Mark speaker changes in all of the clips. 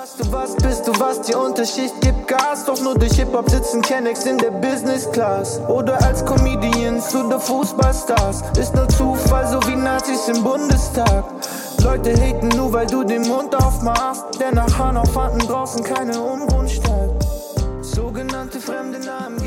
Speaker 1: Hast du was, bist du was, die Unterschicht gibt Gas. Doch nur durch Hip-Hop sitzen Kennex in der Business Class. Oder als Comedians oder Fußballstars. Ist nur Zufall, so wie Nazis im Bundestag. Leute haten nur, weil du den Mund aufmachst. Denn nach Hanau fanden draußen keine Unruhen statt. Sogenannte fremde Namen.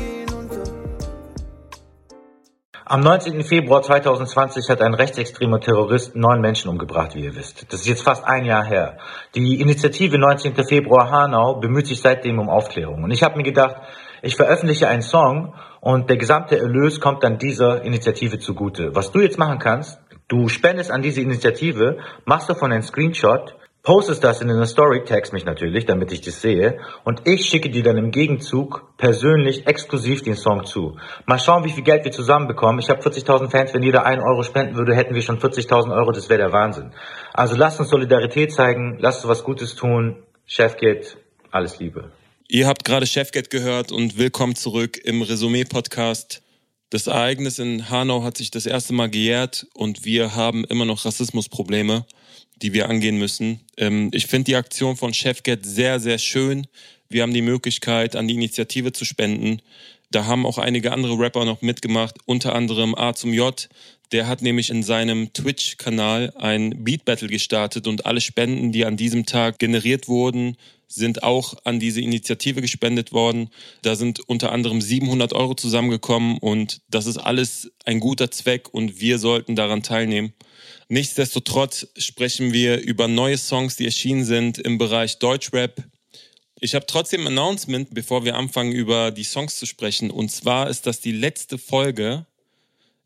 Speaker 2: Am 19. Februar 2020 hat ein rechtsextremer Terrorist neun Menschen umgebracht, wie ihr wisst. Das ist jetzt fast ein Jahr her. Die Initiative 19. Februar Hanau bemüht sich seitdem um Aufklärung. Und ich habe mir gedacht, ich veröffentliche einen Song und der gesamte Erlös kommt dann dieser Initiative zugute. Was du jetzt machen kannst, du spendest an diese Initiative, machst davon einen Screenshot, postest das in einer Story, tagst mich natürlich, damit ich das sehe, und ich schicke dir dann im Gegenzug persönlich exklusiv den Song zu. Mal schauen, wie viel Geld wir zusammenbekommen. Ich habe 40.000 Fans, wenn jeder einen Euro spenden würde, hätten wir schon 40.000 Euro, das wäre der Wahnsinn. Also lasst uns Solidarität zeigen, lasst uns was Gutes tun. Chef geht, alles Liebe.
Speaker 3: Ihr habt gerade Chefget gehört und willkommen zurück im Resümee-Podcast. Das Ereignis in Hanau hat sich das erste Mal gejährt und wir haben immer noch Rassismusprobleme die wir angehen müssen. Ähm, ich finde die Aktion von Chefget sehr, sehr schön. Wir haben die Möglichkeit, an die Initiative zu spenden. Da haben auch einige andere Rapper noch mitgemacht, unter anderem A zum J. Der hat nämlich in seinem Twitch-Kanal ein Beat Battle gestartet und alle Spenden, die an diesem Tag generiert wurden, sind auch an diese Initiative gespendet worden. Da sind unter anderem 700 Euro zusammengekommen und das ist alles ein guter Zweck und wir sollten daran teilnehmen. Nichtsdestotrotz sprechen wir über neue Songs, die erschienen sind im Bereich Deutschrap. Ich habe trotzdem ein Announcement, bevor wir anfangen, über die Songs zu sprechen. Und zwar ist das die letzte Folge,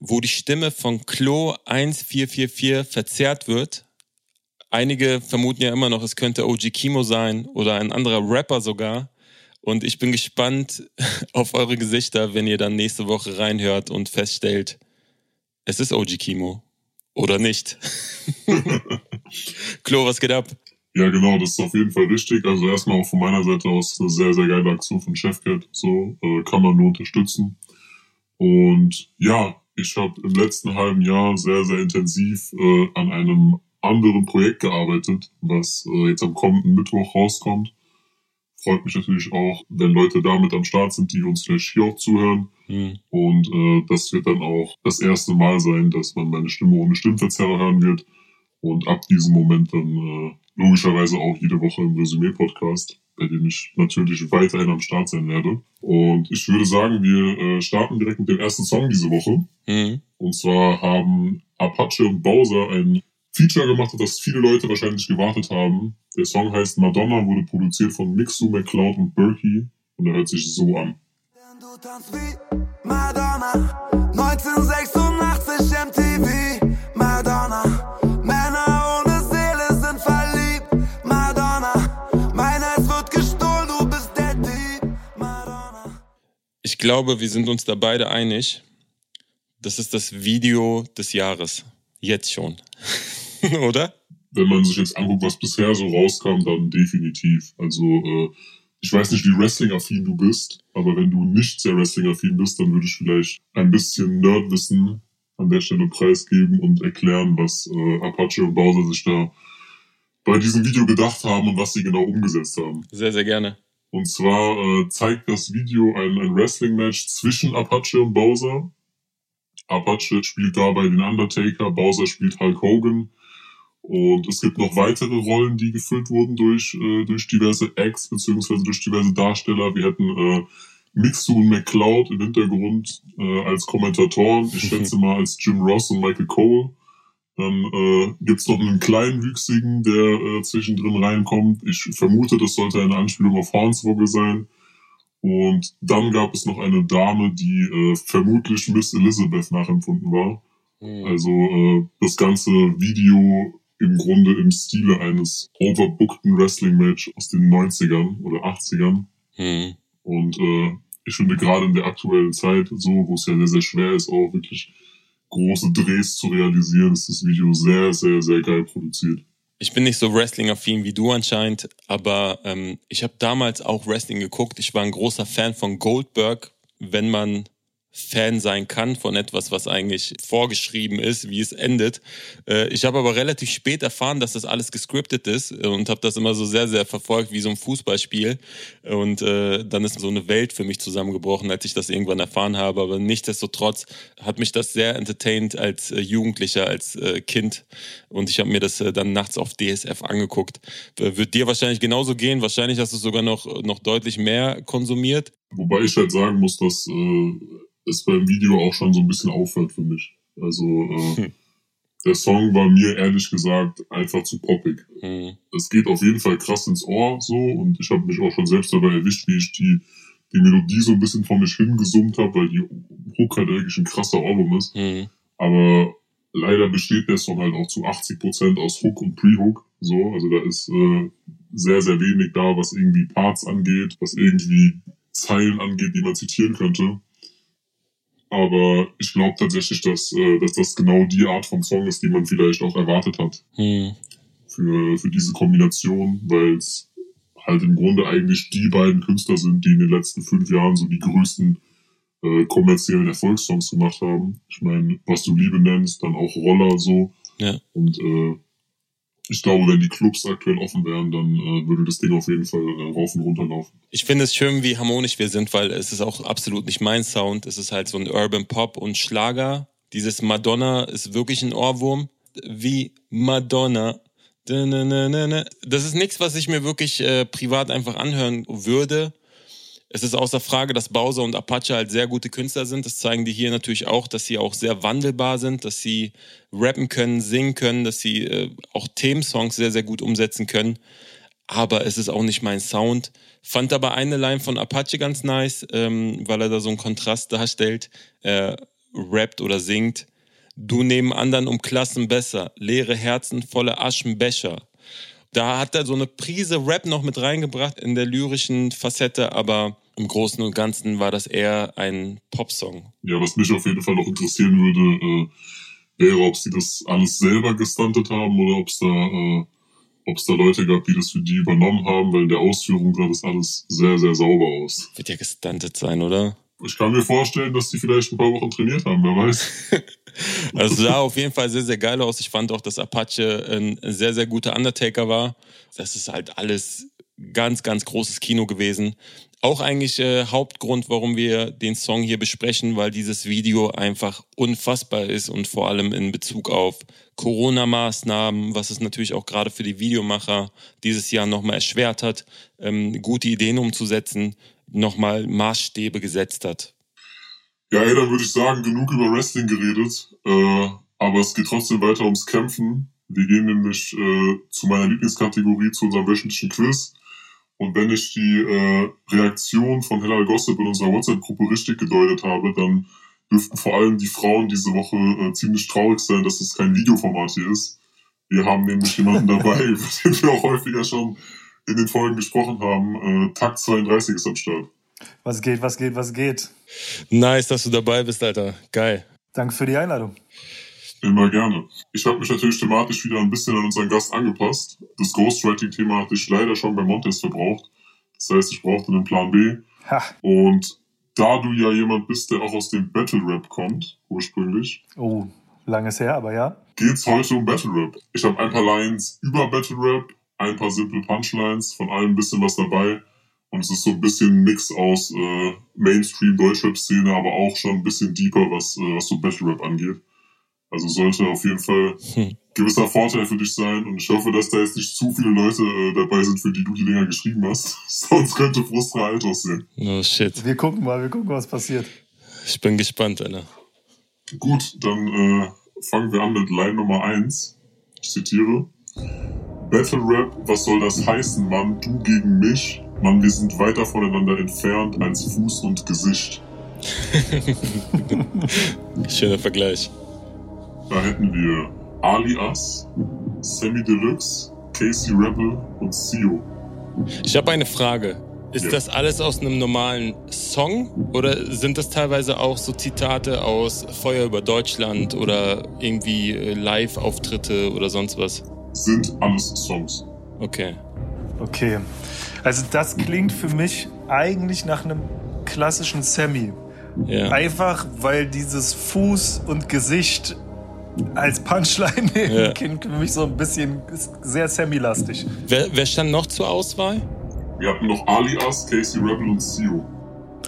Speaker 3: wo die Stimme von Klo 1444 verzerrt wird. Einige vermuten ja immer noch, es könnte OG Kimo sein oder ein anderer Rapper sogar. Und ich bin gespannt auf eure Gesichter, wenn ihr dann nächste Woche reinhört und feststellt, es ist OG Kimo. Oder nicht? Klo, was geht ab?
Speaker 4: Ja, genau, das ist auf jeden Fall richtig. Also erstmal auch von meiner Seite aus eine sehr, sehr geile Aktion von Chefcat. So äh, kann man nur unterstützen. Und ja, ich habe im letzten halben Jahr sehr, sehr intensiv äh, an einem anderen Projekt gearbeitet, was äh, jetzt am kommenden Mittwoch rauskommt freut mich natürlich auch, wenn Leute damit am Start sind, die uns vielleicht hier auch zuhören. Mhm. Und äh, das wird dann auch das erste Mal sein, dass man meine Stimme ohne Stimmverzerrer hören wird. Und ab diesem Moment dann äh, logischerweise auch jede Woche im Resümee-Podcast, bei dem ich natürlich weiterhin am Start sein werde. Und ich würde sagen, wir äh, starten direkt mit dem ersten Song diese Woche. Mhm. Und zwar haben Apache und Bowser ein Feature gemacht hat, das viele Leute wahrscheinlich gewartet haben. Der Song heißt Madonna, wurde produziert von Mixu, McCloud und Berkey und er hört sich so an. Du tanzt wie Madonna, 1986 MTV, Madonna.
Speaker 3: Ich glaube, wir sind uns da beide einig. Das ist das Video des Jahres. Jetzt schon. oder?
Speaker 4: Wenn man sich jetzt anguckt, was bisher so rauskam, dann definitiv. Also, äh, ich weiß nicht, wie Wrestling-affin du bist, aber wenn du nicht sehr Wrestling-affin bist, dann würde ich vielleicht ein bisschen Nerdwissen an der Stelle preisgeben und erklären, was äh, Apache und Bowser sich da bei diesem Video gedacht haben und was sie genau umgesetzt haben.
Speaker 3: Sehr, sehr gerne.
Speaker 4: Und zwar äh, zeigt das Video ein, ein Wrestling-Match zwischen Apache und Bowser. Apache spielt dabei den Undertaker, Bowser spielt Hulk Hogan. Und es gibt noch weitere Rollen, die gefüllt wurden durch, äh, durch diverse Acts beziehungsweise durch diverse Darsteller. Wir hätten äh, Mixu und McCloud im Hintergrund äh, als Kommentatoren. Ich schätze mal als Jim Ross und Michael Cole. Dann äh, gibt's noch einen kleinen Wüchsigen, der äh, zwischendrin reinkommt. Ich vermute, das sollte eine Anspielung auf Hornswoggle sein. Und dann gab es noch eine Dame, die äh, vermutlich Miss Elizabeth nachempfunden war. Mhm. Also äh, das ganze Video im Grunde im Stile eines overbookten Wrestling-Match aus den 90ern oder 80ern. Mhm. Und äh, ich finde gerade in der aktuellen Zeit, so wo es ja sehr, sehr schwer ist, auch wirklich große Drehs zu realisieren, ist das Video sehr, sehr, sehr geil produziert.
Speaker 3: Ich bin nicht so Wrestling-affin wie du anscheinend, aber ähm, ich habe damals auch Wrestling geguckt. Ich war ein großer Fan von Goldberg, wenn man Fan sein kann von etwas, was eigentlich vorgeschrieben ist, wie es endet. Äh, ich habe aber relativ spät erfahren, dass das alles gescriptet ist und habe das immer so sehr, sehr verfolgt wie so ein Fußballspiel. Und äh, dann ist so eine Welt für mich zusammengebrochen, als ich das irgendwann erfahren habe. Aber nichtsdestotrotz hat mich das sehr entertained als äh, Jugendlicher, als äh, Kind. Und ich habe mir das äh, dann nachts auf DSF angeguckt. Wird dir wahrscheinlich genauso gehen. Wahrscheinlich hast du sogar noch, noch deutlich mehr konsumiert.
Speaker 4: Wobei ich halt sagen muss, dass äh, es beim Video auch schon so ein bisschen auffällt für mich. Also äh, hm. der Song war mir ehrlich gesagt einfach zu poppig. Hm. Es geht auf jeden Fall krass ins Ohr so und ich habe mich auch schon selbst dabei erwischt, wie ich die, die Melodie so ein bisschen vor mich hingesummt habe, weil die Hook halt eigentlich ein krasser Album ist. Hm. Aber leider besteht der Song halt auch zu 80% aus Hook und Pre-Hook. So, also da ist äh, sehr, sehr wenig da, was irgendwie Parts angeht, was irgendwie Zeilen angeht, die man zitieren könnte. Aber ich glaube tatsächlich, dass, äh, dass das genau die Art von Song ist, die man vielleicht auch erwartet hat. Hm. Für, für diese Kombination, weil es halt im Grunde eigentlich die beiden Künstler sind, die in den letzten fünf Jahren so die größten äh, kommerziellen Erfolgssongs gemacht haben. Ich meine, was du Liebe nennst, dann auch Roller so. Ja. Und äh, ich glaube, wenn die Clubs aktuell offen wären, dann äh, würde das Ding auf jeden Fall äh, rauf und runter laufen.
Speaker 3: Ich finde es schön, wie harmonisch wir sind, weil es ist auch absolut nicht mein Sound. Es ist halt so ein Urban Pop und Schlager. Dieses Madonna ist wirklich ein Ohrwurm. Wie Madonna. Das ist nichts, was ich mir wirklich äh, privat einfach anhören würde. Es ist außer Frage, dass Bowser und Apache halt sehr gute Künstler sind. Das zeigen die hier natürlich auch, dass sie auch sehr wandelbar sind, dass sie rappen können, singen können, dass sie äh, auch Themensongs sehr, sehr gut umsetzen können. Aber es ist auch nicht mein Sound. Fand aber eine Line von Apache ganz nice, ähm, weil er da so einen Kontrast darstellt. Er rappt oder singt. Du neben anderen um Klassen besser, leere Herzen, volle Aschenbecher. Da hat er so eine Prise Rap noch mit reingebracht in der lyrischen Facette, aber im Großen und Ganzen war das eher ein Popsong.
Speaker 4: Ja, was mich auf jeden Fall noch interessieren würde, äh, wäre, ob sie das alles selber gestuntet haben oder ob es da, äh, da Leute gab, die das für die übernommen haben, weil in der Ausführung sah das alles sehr, sehr sauber aus.
Speaker 3: Wird ja gestuntet sein, oder?
Speaker 4: Ich kann mir vorstellen, dass die vielleicht ein paar Wochen trainiert haben, wer weiß.
Speaker 3: Also sah auf jeden Fall sehr, sehr geil aus. Ich fand auch, dass Apache ein sehr, sehr guter Undertaker war. Das ist halt alles ganz, ganz großes Kino gewesen. Auch eigentlich äh, Hauptgrund, warum wir den Song hier besprechen, weil dieses Video einfach unfassbar ist und vor allem in Bezug auf Corona-Maßnahmen, was es natürlich auch gerade für die Videomacher dieses Jahr nochmal erschwert hat, ähm, gute Ideen umzusetzen, nochmal Maßstäbe gesetzt hat.
Speaker 4: Ja, ey, dann würde ich sagen, genug über Wrestling geredet. Äh, aber es geht trotzdem weiter ums Kämpfen. Wir gehen nämlich äh, zu meiner Lieblingskategorie, zu unserem wöchentlichen Quiz. Und wenn ich die äh, Reaktion von Hellal Gossip in unserer WhatsApp-Gruppe richtig gedeutet habe, dann dürften vor allem die Frauen diese Woche äh, ziemlich traurig sein, dass es kein Videoformat hier ist. Wir haben nämlich jemanden dabei, über den wir auch häufiger schon in den Folgen gesprochen haben. Äh, Takt 32 ist am Start.
Speaker 5: Was geht, was geht, was geht?
Speaker 3: Nice, dass du dabei bist, Alter. Geil.
Speaker 5: Danke für die Einladung.
Speaker 4: Immer gerne. Ich habe mich natürlich thematisch wieder ein bisschen an unseren Gast angepasst. Das Ghostwriting-Thema hatte ich leider schon bei Montes verbraucht. Das heißt, ich brauchte einen Plan B. Ha. Und da du ja jemand bist, der auch aus dem Battle Rap kommt, ursprünglich.
Speaker 5: Oh, langes her, aber ja.
Speaker 4: Geht's heute um Battle Rap. Ich habe ein paar Lines über Battle Rap, ein paar simple Punchlines, von allem ein bisschen was dabei. Und es ist so ein bisschen ein Mix aus äh, Mainstream-Deutschrap-Szene, aber auch schon ein bisschen deeper, was, äh, was so Battle-Rap angeht. Also sollte auf jeden Fall hm. gewisser Vorteil für dich sein. Und ich hoffe, dass da jetzt nicht zu viele Leute äh, dabei sind, für die du die Dinger geschrieben hast. Sonst könnte Frustra alt aussehen.
Speaker 3: Oh shit.
Speaker 5: Wir gucken mal, wir gucken, was passiert.
Speaker 3: Ich bin gespannt, Alter.
Speaker 4: Gut, dann äh, fangen wir an mit Line Nummer eins. Ich zitiere. Battle Rap, was soll das heißen, Mann? Du gegen mich? Mann, wir sind weiter voneinander entfernt als Fuß und Gesicht.
Speaker 3: Schöner Vergleich.
Speaker 4: Da hätten wir Alias, Sammy Deluxe, Casey Rebel und Sio.
Speaker 3: Ich habe eine Frage. Ist ja. das alles aus einem normalen Song oder sind das teilweise auch so Zitate aus Feuer über Deutschland oder irgendwie äh, Live-Auftritte oder sonst was?
Speaker 4: Sind alles Songs.
Speaker 3: Okay.
Speaker 5: Okay. Also das klingt für mich eigentlich nach einem klassischen Sammy.
Speaker 3: Ja.
Speaker 5: Einfach, weil dieses Fuß und Gesicht als Punchline
Speaker 3: Ja.
Speaker 5: klingt für mich so ein bisschen sehr Sammy-lastig.
Speaker 3: Wer, wer stand noch zur Auswahl?
Speaker 4: Wir hatten noch Alias, Casey Rebel und Sio.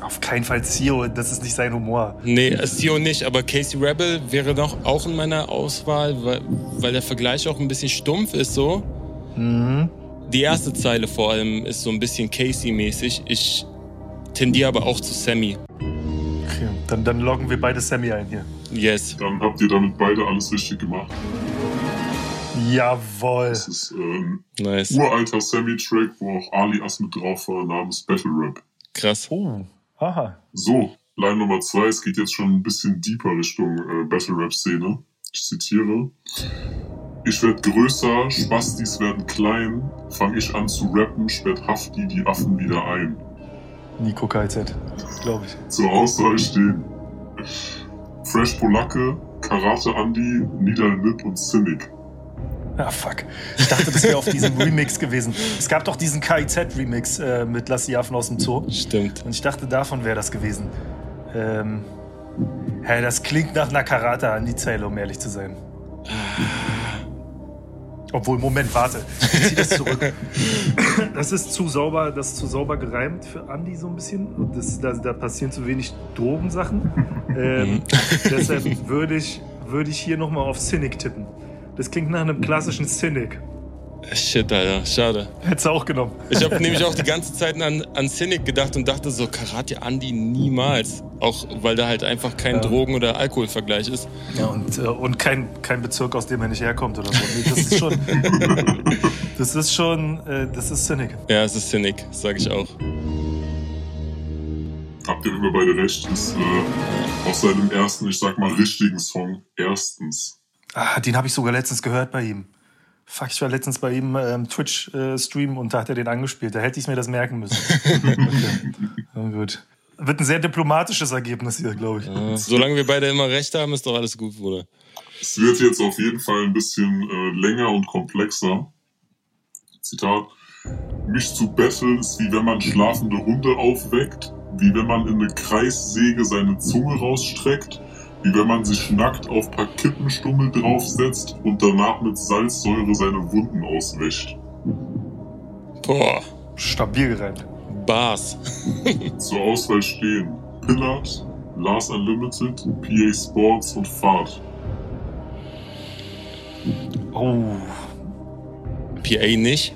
Speaker 5: Auf keinen Fall Zio, das ist nicht sein Humor.
Speaker 3: Nee, Sio nicht, aber Casey Rebel wäre noch auch in meiner Auswahl, weil, weil der Vergleich auch ein bisschen stumpf ist so.
Speaker 5: Mhm.
Speaker 3: Die erste Zeile vor allem ist so ein bisschen Casey-mäßig. Ich tendiere aber auch zu Sammy.
Speaker 5: Okay, dann, dann loggen wir beide Sammy ein hier.
Speaker 3: Yes.
Speaker 4: Dann habt ihr damit beide alles richtig gemacht.
Speaker 5: Jawohl.
Speaker 4: Das ist ein
Speaker 3: Nice.
Speaker 4: uralter Sammy-Track, wo auch Alias mit drauf war, namens Battle Rap.
Speaker 3: Krass.
Speaker 5: Oh, aha.
Speaker 4: So, Line Nummer zwei, es geht jetzt schon ein bisschen deeper Richtung äh, Battle Rap Szene. Ich zitiere. Ich werd größer, Spastis werden klein, fang ich an zu rappen, sperrt Hafti die Affen wieder ein.
Speaker 5: Nico KZ, glaube ich.
Speaker 4: Zur Auswahl stehen Fresh Polacke, Karate Andy, Nidal Nip und Cynic.
Speaker 5: Ah, fuck. Ich dachte, das wäre auf diesem Remix gewesen. Es gab doch diesen KIZ-Remix äh, mit Lass die Affen aus dem Zoo.
Speaker 3: Stimmt.
Speaker 5: Und ich dachte, davon wäre das gewesen. Ähm, hä, das klingt nach einer Karate an die Zeile, um ehrlich zu sein. Obwohl, Moment, warte. Ich zieh das zurück. Das ist zu sauber, das ist zu sauber gereimt für Andy so ein bisschen. Und das, da, da passieren zu wenig Drogensachen. Ähm, deshalb würde ich, würde ich hier nochmal auf Cynic tippen. Das klingt nach einem klassischen Cynic.
Speaker 3: Shit, Alter. Schade.
Speaker 5: Hättest du auch genommen.
Speaker 3: Ich habe nämlich auch die ganze Zeit an, an Cynic gedacht und dachte so, Karate Andy niemals. Auch weil da halt einfach kein
Speaker 5: Ja.
Speaker 3: Drogen- oder Alkoholvergleich ist.
Speaker 5: Ja, und, äh, und kein, kein Bezirk, aus dem er nicht herkommt oder so. Nee, das ist schon. das ist schon. Äh, das ist Cynic.
Speaker 3: Ja, es ist Cynic, sage ich auch.
Speaker 4: Habt ihr immer beide recht, ist äh, aus seinem ersten, ich sag mal, richtigen Song erstens.
Speaker 5: Ah, den habe ich sogar letztens gehört bei ihm. Fuck, ich war letztens bei ihm äh, im Twitch-Stream und da hat er den angespielt. Da hätte ich mir das merken müssen. okay. Na gut. Wird ein sehr diplomatisches Ergebnis hier, glaube ich.
Speaker 3: Ja, solange wir beide immer recht haben, ist doch alles gut, Bruder.
Speaker 4: Es wird jetzt auf jeden Fall ein bisschen äh, länger und komplexer. Zitat. Mich zu betteln ist wie wenn man schlafende Hunde aufweckt, wie wenn man in eine Kreissäge seine Zunge rausstreckt, wie wenn man sich nackt auf paar Kippenstummel draufsetzt und danach mit Salzsäure seine Wunden auswäscht.
Speaker 3: Boah,
Speaker 5: Stabil gereimt.
Speaker 3: Bars.
Speaker 4: Zur Auswahl stehen Pillard, Lars Unlimited, PA Sports und Fahrt.
Speaker 5: Oh,
Speaker 3: PA nicht.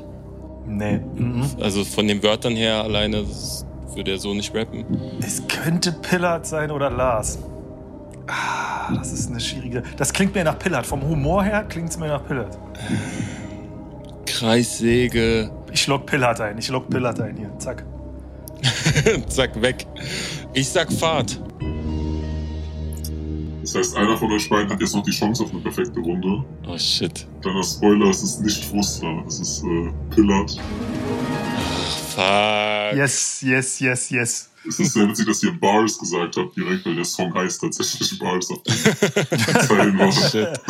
Speaker 5: nee. Mhm.
Speaker 3: Also von den Wörtern her alleine das würde er so nicht rappen.
Speaker 5: Es könnte Pillard sein oder Lars. Ah, das ist eine schwierige. Das klingt mir nach Pillard. Vom Humor her klingt es mir nach Pillard.
Speaker 3: Kreissäge.
Speaker 5: Ich log Pillard ein. Ich log Pillard ein hier. Zack.
Speaker 3: Zack, weg. Ich sag Fahrt.
Speaker 4: Das heißt, einer von euch beiden hat jetzt noch die Chance auf eine perfekte Runde.
Speaker 3: Oh shit.
Speaker 4: Kleiner Spoiler, es ist nicht Frustra, es ist äh, Pillard.
Speaker 3: Fuck.
Speaker 5: Yes, yes, yes, yes.
Speaker 4: Es ist sehr witzig, dass ihr Bars gesagt habt, direkt, weil der Song heißt tatsächlich Bars auf den.
Speaker 3: Shit.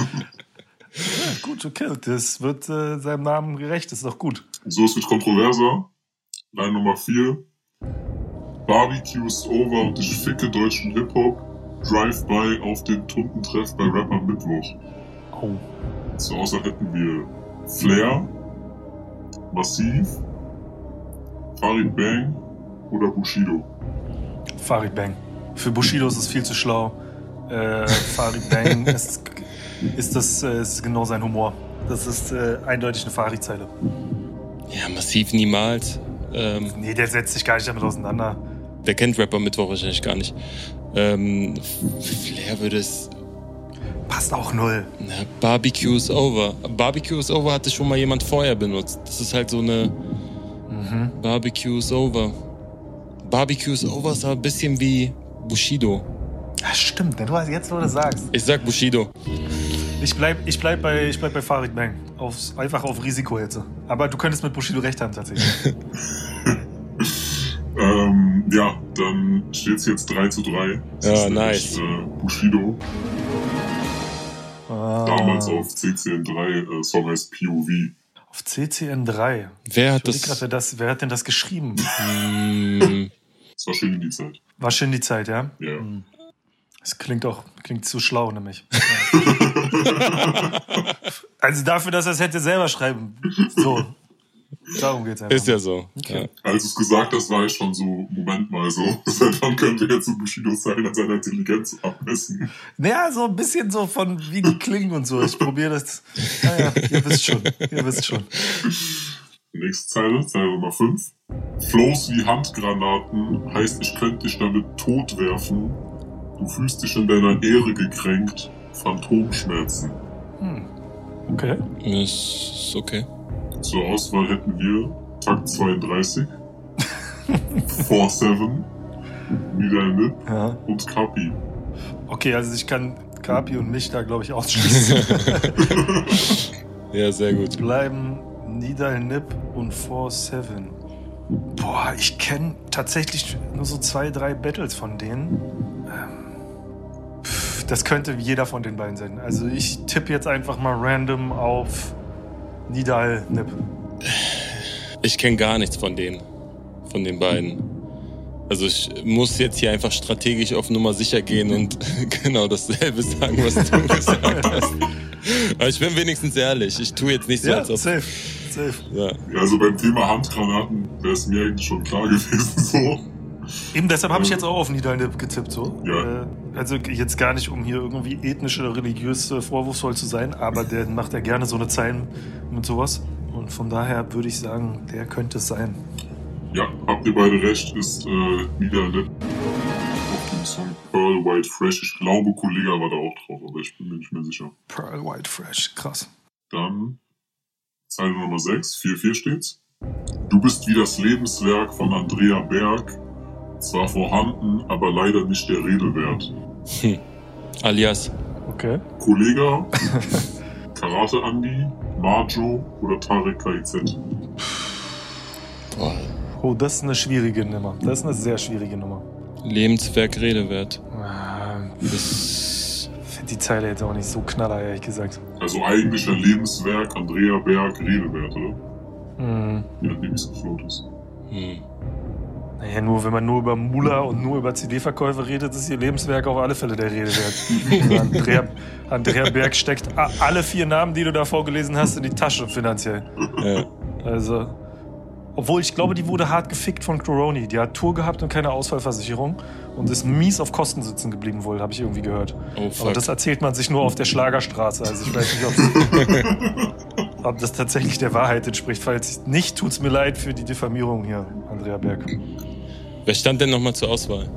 Speaker 5: Gut, okay. Das wird äh, seinem Namen gerecht. Das ist doch gut.
Speaker 4: So, es wird kontroverser. Line Nummer 4. Barbecues over und ich ficke deutschen Hip-Hop. Drive-by auf den Tundentreff bei Rapper Mittwoch.
Speaker 5: Oh.
Speaker 4: Zur Auswahl hätten wir Flair, Massiv, Farid Bang oder Bushido.
Speaker 5: Farid Bang. Für Bushido ist es viel zu schlau. Äh, Farid Bang ist, ist, das, äh, ist genau sein Humor. Das ist äh, eindeutig eine Farid-Zeile.
Speaker 3: Ja, massiv niemals. Ähm,
Speaker 5: Nee, der setzt sich gar nicht damit auseinander.
Speaker 3: der kennt Rapper Mittwoch wahrscheinlich gar nicht. Ähm, Flair würde es.
Speaker 5: Passt auch null.
Speaker 3: Na, Barbecue is over. Barbecue is over hatte schon mal jemand vorher benutzt. Das ist halt so eine.
Speaker 5: Mhm.
Speaker 3: Barbecue is over. Barbecue is over ist aber ein bisschen wie Bushido.
Speaker 5: Ja, stimmt. Du hast jetzt, wo du das sagst.
Speaker 3: Ich sag Bushido.
Speaker 5: Ich bleib, ich bleib, bei, ich bleib bei Farid Bang. Aufs, einfach auf Risiko jetzt. Aber du könntest mit Bushido recht haben, tatsächlich.
Speaker 4: Ähm, ja, dann steht es jetzt 3 zu 3. Es
Speaker 3: Ja,
Speaker 4: ist
Speaker 3: nice.
Speaker 4: nämlich, Äh, Bushido,
Speaker 5: Ah,
Speaker 4: damals auf CCN3, äh, Song heißt POV.
Speaker 5: Auf CCN3.
Speaker 3: Wer hat
Speaker 5: überleg grad,
Speaker 3: das?
Speaker 5: wer, das, wer hat denn das geschrieben?
Speaker 3: Hm,
Speaker 4: Es war schön in die Zeit.
Speaker 5: War schön die Zeit, ja?
Speaker 4: Ja.
Speaker 5: Das klingt auch klingt zu schlau, nämlich. also dafür, dass er es hätte selber schreiben. So. Darum geht's einfach.
Speaker 3: Ist ja so. Ja.
Speaker 4: Als du es gesagt hast, war ich schon so, Moment mal so, seit wann können wir jetzt so Bushido sein an seiner Intelligenz abmessen?
Speaker 5: Naja, so ein bisschen so von wie die klingen und so. Ich probiere das. Naja, ihr wisst schon. Ihr wisst schon.
Speaker 4: Nächste Zeile, Zeile Nummer 5. Flows wie Handgranaten heißt, ich könnte dich damit tot werfen. Du fühlst dich in deiner Ehre gekränkt. Phantomschmerzen.
Speaker 5: Okay.
Speaker 3: Ist okay.
Speaker 4: Zur Auswahl hätten wir Takt 32, 4-7, Nida Nip
Speaker 5: Ja.
Speaker 4: und Kapi.
Speaker 5: Okay, also ich kann Kapi und mich da, glaube ich, ausschließen.
Speaker 3: Ja, sehr gut.
Speaker 5: Bleiben Nidal Nip und 4-7. Boah, ich kenne tatsächlich nur so zwei, drei Battles von denen. Ähm, pff, Das könnte jeder von den beiden sein. Also ich tippe jetzt einfach mal random auf Nidal Nip.
Speaker 3: Ich kenne gar nichts von denen. Von den beiden. Also ich muss jetzt hier einfach strategisch auf Nummer sicher gehen und genau dasselbe sagen, was du gesagt hast. Aber ich bin wenigstens ehrlich. Ich tue jetzt nicht so,
Speaker 5: Ja,
Speaker 3: als ob...
Speaker 5: safe. Safe.
Speaker 3: Ja.
Speaker 4: Ja, also beim Thema Handgranaten wäre es mir eigentlich schon klar gewesen so.
Speaker 5: Eben deshalb habe ich jetzt auch auf Nip getippt. So.
Speaker 4: Ja.
Speaker 5: Äh, also jetzt gar nicht, um hier irgendwie ethnisch oder religiös äh, vorwurfsvoll zu sein, aber der macht ja gerne so eine Zeilen mit sowas. Und von daher würde ich sagen, der könnte es sein.
Speaker 4: Ja, habt ihr beide recht, ist äh, auf dem Song Pearl White Fresh. Ich glaube, Kollege war da auch drauf, aber ich bin mir nicht mehr sicher.
Speaker 5: Pearl White Fresh, krass.
Speaker 4: Dann Zeile Nummer 6, 4-4 steht's. Du bist wie das Lebenswerk von Andrea Berg. Zwar vorhanden, aber leider nicht der Rede wert.
Speaker 3: Alias.
Speaker 5: Okay.
Speaker 4: Kollega, Karate Andy, Marjo oder Tarek KIZ.
Speaker 3: Boah.
Speaker 5: Oh, das ist eine schwierige Nummer. Das ist eine sehr schwierige Nummer.
Speaker 3: Lebenswerk Redewert.
Speaker 5: Ah,
Speaker 3: Das...
Speaker 5: Finde die Zeile jetzt auch nicht so knaller, ehrlich gesagt.
Speaker 4: Also eigentlicher Lebenswerk Andrea Berg Rede wert, oder?
Speaker 5: Hm.
Speaker 4: Je nachdem, wie es gefloat ist.
Speaker 3: Hm.
Speaker 5: Naja, nur wenn man nur über Mula und nur über CD-Verkäufe redet, ist ihr Lebenswerk auf alle Fälle der Rede wert. Also Andrea, Andrea Berg steckt alle vier Namen, die du da vorgelesen hast, in die Tasche finanziell.
Speaker 3: Ja.
Speaker 5: Also, obwohl ich glaube, die wurde hart gefickt von Coroni. Die hat Tour gehabt und keine Ausfallversicherung und ist mies auf Kosten sitzen geblieben wohl, habe ich irgendwie gehört.
Speaker 3: Oh,
Speaker 5: Aber
Speaker 3: fuck.
Speaker 5: das erzählt man sich nur auf der Schlagerstraße. Also ich weiß nicht, ob, ob das tatsächlich der Wahrheit entspricht. Falls nicht, tut's mir leid für die Diffamierung hier, Andrea Berg.
Speaker 3: Wer stand denn nochmal zur Auswahl?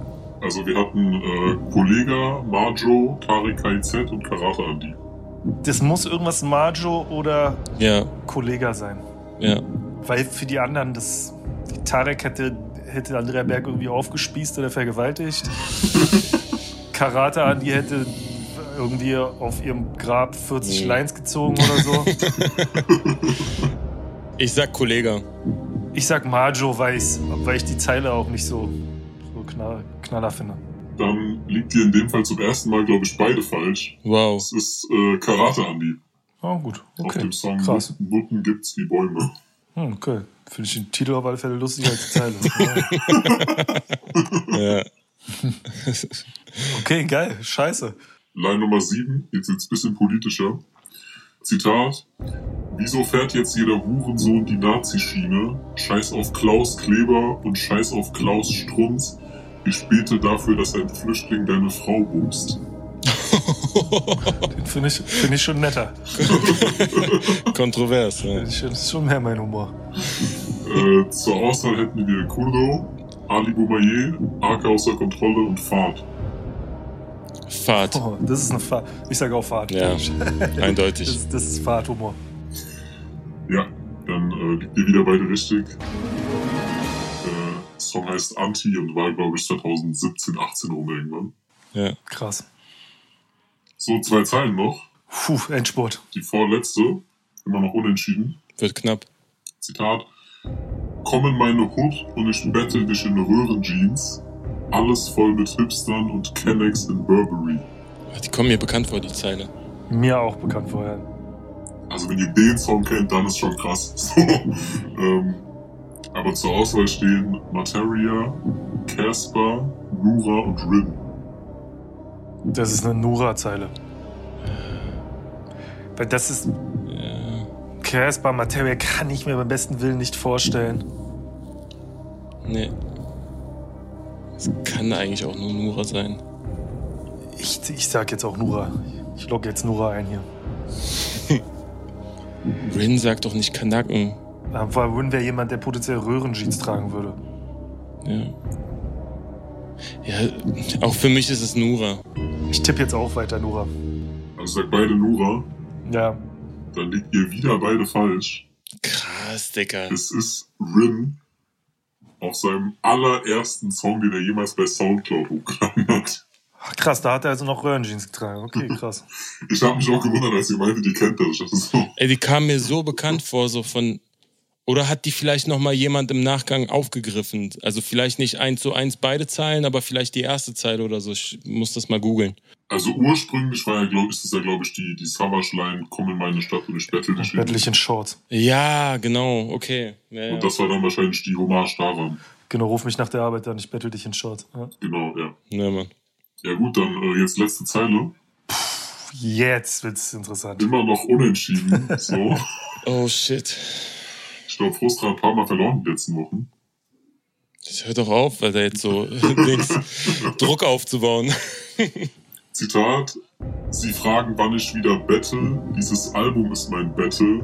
Speaker 4: Also wir hatten äh, Kollega, Marjo, Tarek KIZ und Karate Andy.
Speaker 5: Das muss irgendwas Majo oder
Speaker 3: Ja,
Speaker 5: Kollega sein.
Speaker 3: ja.
Speaker 5: Weil für die anderen, das die Tarek hätte, hätte Andrea Berg irgendwie aufgespießt oder vergewaltigt. Karate Andi hätte irgendwie auf ihrem Grab 40
Speaker 3: Mhm.
Speaker 5: Lines gezogen oder so.
Speaker 3: Ich sag Kollege.
Speaker 5: Ich sag Majo, weil, weil ich die Zeile auch nicht so, so knall, knaller finde.
Speaker 4: Dann liegt ihr in dem Fall zum ersten Mal, glaube ich, beide falsch.
Speaker 3: Wow.
Speaker 4: Es ist äh, Karate Andy.
Speaker 5: Oh, gut.
Speaker 4: Auf
Speaker 5: Okay.
Speaker 4: dem Song
Speaker 5: Krass.
Speaker 4: Nutten gibt's wie Bäume.
Speaker 5: Hm, okay. Finde ich den Titel auf alle Fälle lustiger als die Zeile.
Speaker 3: Ja.
Speaker 5: okay, geil. Scheiße.
Speaker 4: Line Nummer 7, jetzt wird's ein bisschen politischer. Zitat. Wieso fährt jetzt jeder Hurensohn die Nazi-Schiene? Scheiß auf Klaus Kleber und scheiß auf Klaus Strunz. Ich bete dafür, dass ein Flüchtling deine Frau bumst.
Speaker 5: Den finde ich, find ich schon netter.
Speaker 3: Kontrovers. Ja.
Speaker 5: Das ist schon mehr mein Humor.
Speaker 4: Äh, zur Auswahl hätten wir Kurdo, Ali Boumaier, AK außer Kontrolle und Fahrt.
Speaker 3: Fahrt.
Speaker 5: Oh, das ist eine Fahrt. Ich sage auch Fahrt.
Speaker 3: Ja,
Speaker 5: Das,
Speaker 3: eindeutig.
Speaker 5: ist- das ist Fahrthumor.
Speaker 4: Ja, dann äh, liegt ihr wieder beide richtig. Der Song heißt Anti und war, glaube ich, 2017, 18 rum irgendwann.
Speaker 3: Ja.
Speaker 5: Krass.
Speaker 4: So, zwei Zeilen noch.
Speaker 5: Puh, Endspurt.
Speaker 4: Die vorletzte, immer noch unentschieden.
Speaker 3: Wird knapp.
Speaker 4: Zitat. Komm in meine Hood und ich bettel dich in Röhrenjeans. Alles voll mit Hipstern und Kennex in Burberry.
Speaker 3: Die kommen mir bekannt vor, die Zeile.
Speaker 5: Mir auch bekannt vorher.
Speaker 4: Also wenn ihr den Song kennt, dann ist schon krass. So, ähm, aber zur Auswahl stehen Materia, Casper, Nura und Rin.
Speaker 5: Das ist eine Nura-Zeile. Weil das ist. Casper Materia kann ich mir beim besten Willen nicht vorstellen.
Speaker 3: Nee. Es kann eigentlich auch nur Nura sein.
Speaker 5: Ich, ich sag jetzt auch Nura. Ich logge jetzt Nura ein hier.
Speaker 3: Rin sagt doch nicht Kanaken.
Speaker 5: Aber Rin wäre jemand, der potenziell Röhrenjeans tragen würde.
Speaker 3: Ja. Ja, auch für mich ist es Nura.
Speaker 5: Ich tippe jetzt auch weiter Nura.
Speaker 4: Also sagt beide Nura.
Speaker 5: Ja.
Speaker 4: Dann liegt ihr wieder beide falsch.
Speaker 3: Krass, Digga.
Speaker 4: Es ist Rin auf seinem allerersten Song, den er jemals bei Soundcloud hochgeladen hat.
Speaker 5: Ach, krass, da hat er also noch Röhrenjeans getragen. Okay, krass.
Speaker 4: Ich habe mich auch gewundert, als ihr meinte, die kennt das. so.
Speaker 3: Ey, die kam mir so bekannt vor, so von. Oder hat die vielleicht noch mal jemand im Nachgang aufgegriffen? Also vielleicht nicht eins zu eins beide Zeilen, aber vielleicht die erste Zeile oder so. Ich muss das mal googeln.
Speaker 4: Also ursprünglich war ja, glaub, ist es ja, glaube ich, die, die Savage-Line, komm in meine Stadt und ich bettel dich.
Speaker 5: Bettlich in Shorts.
Speaker 3: Ja, genau, okay. Ja.
Speaker 4: Und das war dann wahrscheinlich die Hommage daran.
Speaker 5: Genau, ruf mich nach der Arbeit an, ich bettel dich in Shorts. Ja.
Speaker 4: Genau, ja.
Speaker 3: ja, Mann.
Speaker 4: Ja gut, dann äh, jetzt letzte Zeile.
Speaker 5: Jetzt wird's interessant.
Speaker 4: Immer noch unentschieden. So.
Speaker 3: Oh shit.
Speaker 4: Ich glaube, Frustra hat ein paar Mal verloren die letzten Wochen.
Speaker 3: Das hört doch auf, weil da jetzt so Dings, Druck aufzubauen.
Speaker 4: Zitat. Sie fragen, wann ich wieder battle. Dieses Album ist mein Battle.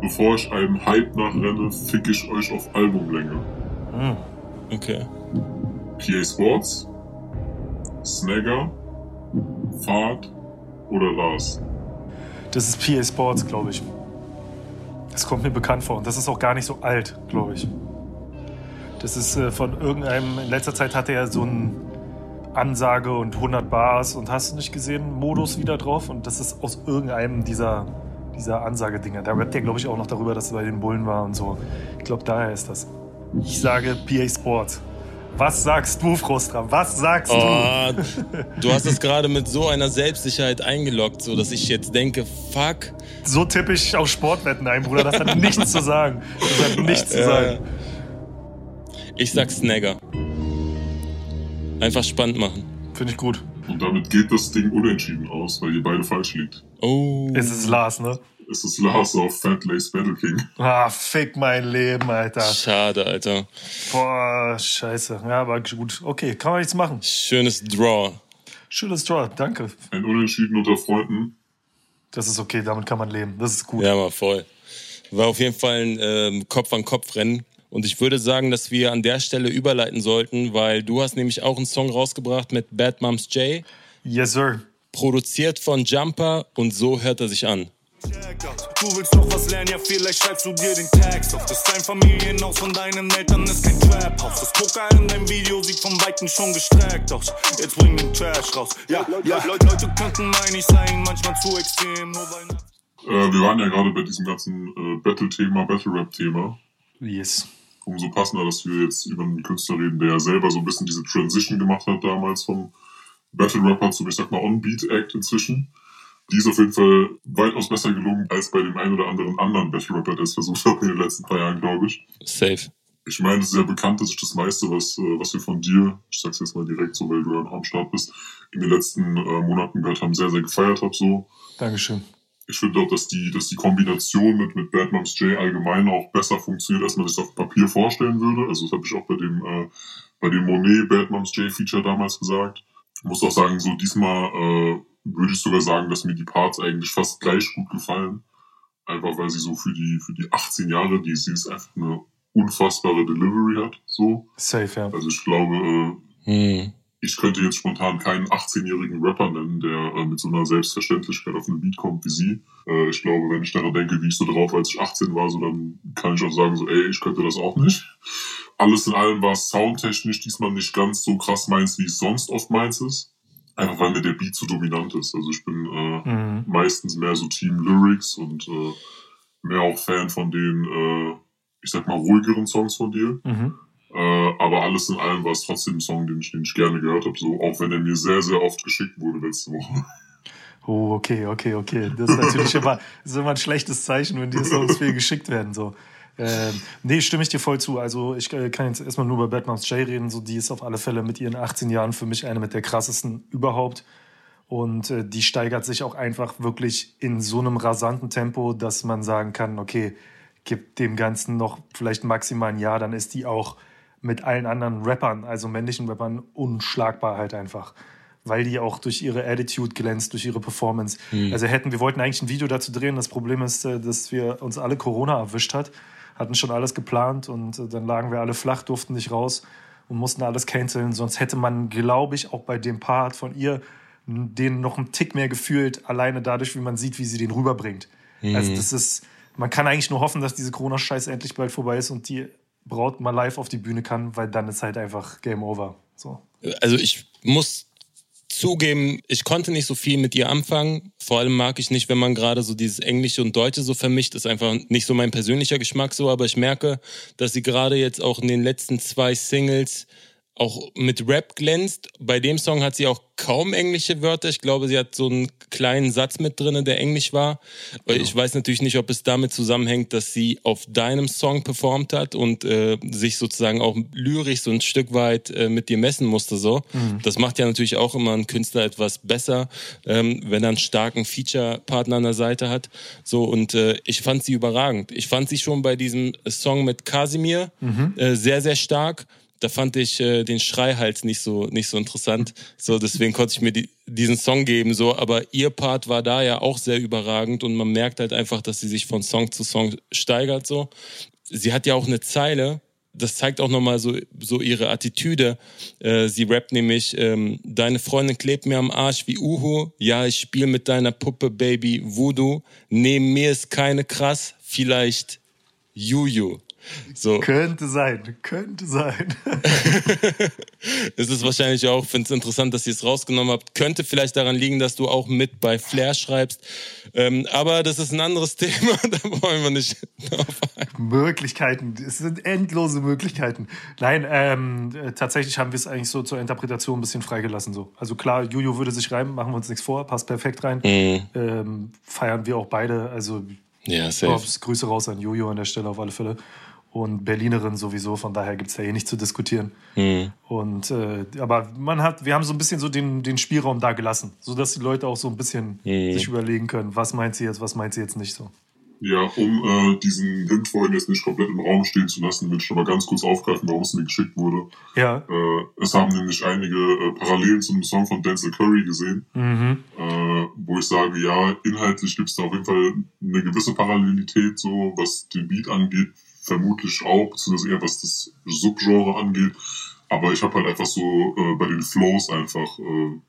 Speaker 4: Bevor ich einem Hype nachrenne, fick ich euch auf Albumlänge.
Speaker 5: Hm.
Speaker 3: Okay.
Speaker 4: PA Sports, Snagger, Fahrt oder Lars?
Speaker 5: Das ist PA Sports, glaube ich. Das kommt mir bekannt vor und das ist auch gar nicht so alt, glaube ich. Das ist äh, von irgendeinem, in letzter Zeit hatte er so einen Ansage und 100 Bars und hast du nicht gesehen, Modus wieder drauf und das ist aus irgendeinem dieser, dieser Ansagedinger. Da rappt er, glaube ich, auch noch darüber, dass er bei den Bullen war und so. Ich glaube, daher ist das. Ich sage PA Sports. Was sagst du, Frustra? Was sagst
Speaker 3: Oh, du hast es gerade mit so einer Selbstsicherheit eingeloggt, so dass ich jetzt denke, fuck.
Speaker 5: du? So tippe ich auf Sportwetten ein, Bruder. Das hat nichts zu sagen. Das hat nichts zu sagen.
Speaker 3: Ich sag Snagger. Einfach spannend machen.
Speaker 5: Finde ich gut.
Speaker 4: Und damit geht das Ding unentschieden aus, weil ihr beide falsch liegt.
Speaker 3: Oh.
Speaker 5: Es ist Lars, ne?
Speaker 4: Es ist Lars auf Fat Lace Battle King.
Speaker 5: Ah, fick mein Leben, Alter.
Speaker 3: Schade, Alter.
Speaker 5: Boah, scheiße. Ja, aber gut. Okay, kann man nichts machen.
Speaker 3: Schönes Draw.
Speaker 5: Schönes Draw, danke.
Speaker 4: Ein Unentschieden unter Freunden.
Speaker 5: Das ist okay, damit kann man leben. Das ist gut.
Speaker 3: Ja, mal voll. War auf jeden Fall ein ähm, Kopf-an-Kopf-Rennen. Und ich würde sagen, dass wir an der Stelle überleiten sollten, weil du hast nämlich auch einen Song rausgebracht mit Bad Moms J,
Speaker 5: Yes, sir.
Speaker 3: produziert von Jumper und so hört er sich an.
Speaker 6: Du willst doch was lernen, ja vielleicht schreibst du dir den Text auf. Das dein Familienhaus von deinen Eltern ist kein Trap-Haus. Das Poker in deinem Video sieht von Weitem schon gestreckt aus. Jetzt bring den Trash raus. Ja, ja, Leute, Leute könnten einig sein, manchmal zu extrem, nur weil...
Speaker 4: Äh, wir waren ja gerade bei diesem ganzen äh, Battle-Thema, Battle-Rap-Thema.
Speaker 5: Yes.
Speaker 4: Umso passender, dass wir jetzt über einen Künstler reden, der ja selber so ein bisschen diese Transition gemacht hat damals vom Battle-Rapper zum, ich sag mal, On-Beat-Act inzwischen. Die ist auf jeden Fall weitaus besser gelungen als bei dem einen oder anderen anderen Battle-Rapper, der es versucht hat in den letzten paar Jahren, glaube ich.
Speaker 3: Safe.
Speaker 4: Ich meine, es ist ja bekannt, dass ich das meiste, was, äh, was wir von dir, ich sag's jetzt mal direkt so, weil du ja noch am Start bist, in den letzten äh, Monaten gehört haben, sehr, sehr gefeiert habe. So.
Speaker 5: Dankeschön.
Speaker 4: Ich finde auch, dass die, dass die Kombination mit, mit Bad Moms J allgemein auch besser funktioniert, als man sich auf Papier vorstellen würde. Also das habe ich auch bei dem, äh, bei dem Monet Bad Moms J Feature damals gesagt. Ich muss auch sagen, so diesmal äh, würde ich sogar sagen, dass mir die Parts eigentlich fast gleich gut gefallen. Einfach weil sie so für die, für die 18 Jahre, die sie ist einfach eine unfassbare Delivery hat. So.
Speaker 5: Safe, ja.
Speaker 4: Also ich glaube, äh,
Speaker 3: Hm.
Speaker 4: ich könnte jetzt spontan keinen 18-jährigen Rapper nennen, der äh, mit so einer Selbstverständlichkeit auf einen Beat kommt wie sie. Äh, ich glaube, wenn ich daran denke, wie ich so drauf war, als ich 18 war, so dann kann ich auch sagen, so, ey, ich könnte das auch nicht. Alles in allem war es soundtechnisch diesmal nicht ganz so krass meins, wie es sonst oft meins ist. Einfach weil mir der Beat zu dominant ist. Also ich bin äh,
Speaker 5: Mhm.
Speaker 4: meistens mehr so Team Lyrics und äh, mehr auch Fan von den, äh, ich sag mal, ruhigeren Songs von dir.
Speaker 5: Mhm.
Speaker 4: Äh, aber alles in allem war es trotzdem ein Song, den ich, den ich gerne gehört habe, so auch wenn er mir sehr, sehr oft geschickt wurde letzte Woche.
Speaker 5: Oh, okay, okay, okay. Das ist natürlich immer, ist immer ein schlechtes Zeichen, wenn die Songs viel geschickt werden. So. Ähm, nee, stimme ich dir voll zu. Also ich äh, kann jetzt erstmal nur über Bad Moms J reden. So, die ist auf alle Fälle mit ihren 18 Jahren für mich eine mit der krassesten überhaupt. Und äh, die steigert sich auch einfach wirklich in so einem rasanten Tempo, dass man sagen kann, okay, gibt dem Ganzen noch vielleicht maximal ein Jahr, dann ist die auch mit allen anderen Rappern, also männlichen Rappern, unschlagbar halt einfach. Weil die auch durch ihre Attitude glänzt, durch ihre Performance. Mhm. Also hätten, wir wollten eigentlich ein Video dazu drehen. Das Problem ist, äh, dass wir uns alle Corona erwischt hat hatten schon alles geplant und äh, dann lagen wir alle flach, durften nicht raus und mussten alles canceln. Sonst hätte man, glaube ich, auch bei dem Part von ihr den noch einen Tick mehr gefühlt, alleine dadurch, wie man sieht, wie sie den rüberbringt. Mhm. Also das ist, man kann eigentlich nur hoffen, dass diese Corona-Scheiß endlich bald vorbei ist und die Braut mal live auf die Bühne kann, weil dann ist halt einfach Game Over. So.
Speaker 3: Also ich muss zugeben, ich konnte nicht so viel mit ihr anfangen. Vor allem mag ich nicht, wenn man gerade so dieses Englische und Deutsche so vermischt. Ist einfach nicht so mein persönlicher Geschmack so, aber ich merke, dass sie gerade jetzt auch in den letzten zwei Singles auch mit Rap glänzt. Bei dem Song hat sie auch kaum englische Wörter. Ich glaube, sie hat so einen kleinen Satz mit drin, der englisch war. Genau. Ich weiß natürlich nicht, ob es damit zusammenhängt, dass sie auf deinem Song performt hat und äh, sich sozusagen auch lyrisch so ein Stück weit äh, mit dir messen musste. So, mhm. das macht ja natürlich auch immer einen Künstler etwas besser, ähm, wenn er einen starken Feature-Partner an der Seite hat. So und äh, ich fand sie überragend. Ich fand sie schon bei diesem Song mit Kasimir mhm. äh, sehr sehr stark da fand ich äh, den Schreihals nicht so nicht so interessant. So deswegen konnte ich mir die, diesen Song geben. So, aber ihr Part war da ja auch sehr überragend und man merkt halt einfach, dass sie sich von Song zu Song steigert. So, sie hat ja auch eine Zeile. Das zeigt auch nochmal so, so ihre Attitüde. Äh, sie rappt nämlich, ähm, deine Freundin klebt mir am Arsch wie Uhu. Ja, ich spiel mit deiner Puppe, Baby, Voodoo. Neben mir ist keine krass, vielleicht Juju.
Speaker 5: So. Könnte sein, könnte sein.
Speaker 3: es ist wahrscheinlich auch, finde es interessant, dass ihr es rausgenommen habt. Könnte vielleicht daran liegen, dass du auch mit bei Flair schreibst. Ähm, aber das ist ein anderes Thema, da wollen wir nicht drauf
Speaker 5: ein. Möglichkeiten, es sind endlose Möglichkeiten. Nein, ähm, tatsächlich haben wir es eigentlich so zur Interpretation ein bisschen freigelassen. So. Also klar, Juju würde sich reimen, machen wir uns nichts vor, passt perfekt rein. Mhm. Ähm, feiern wir auch beide. Also
Speaker 3: ja, safe.
Speaker 5: Grüße raus an Jojo an der Stelle auf alle Fälle und Berlinerin sowieso, von daher gibt es ja eh nicht zu diskutieren. Mhm. Und äh, aber man hat, wir haben so ein bisschen so den, den Spielraum da gelassen, sodass die Leute auch so ein bisschen mhm. sich überlegen können, was meint sie jetzt, was meint sie jetzt nicht so.
Speaker 4: Ja, um äh, diesen Hint vorhin jetzt nicht komplett im Raum stehen zu lassen, will ich schon mal ganz kurz aufgreifen, warum es mir geschickt wurde.
Speaker 5: Ja.
Speaker 4: Äh, es haben nämlich einige äh, Parallelen zu einem Song von Denzel Curry gesehen, mhm. äh, wo ich sage, ja, inhaltlich gibt es da auf jeden Fall eine gewisse Parallelität, so was den Beat angeht, vermutlich auch, beziehungsweise eher was das Subgenre angeht. Aber ich habe halt einfach so äh, bei den Flows einfach äh,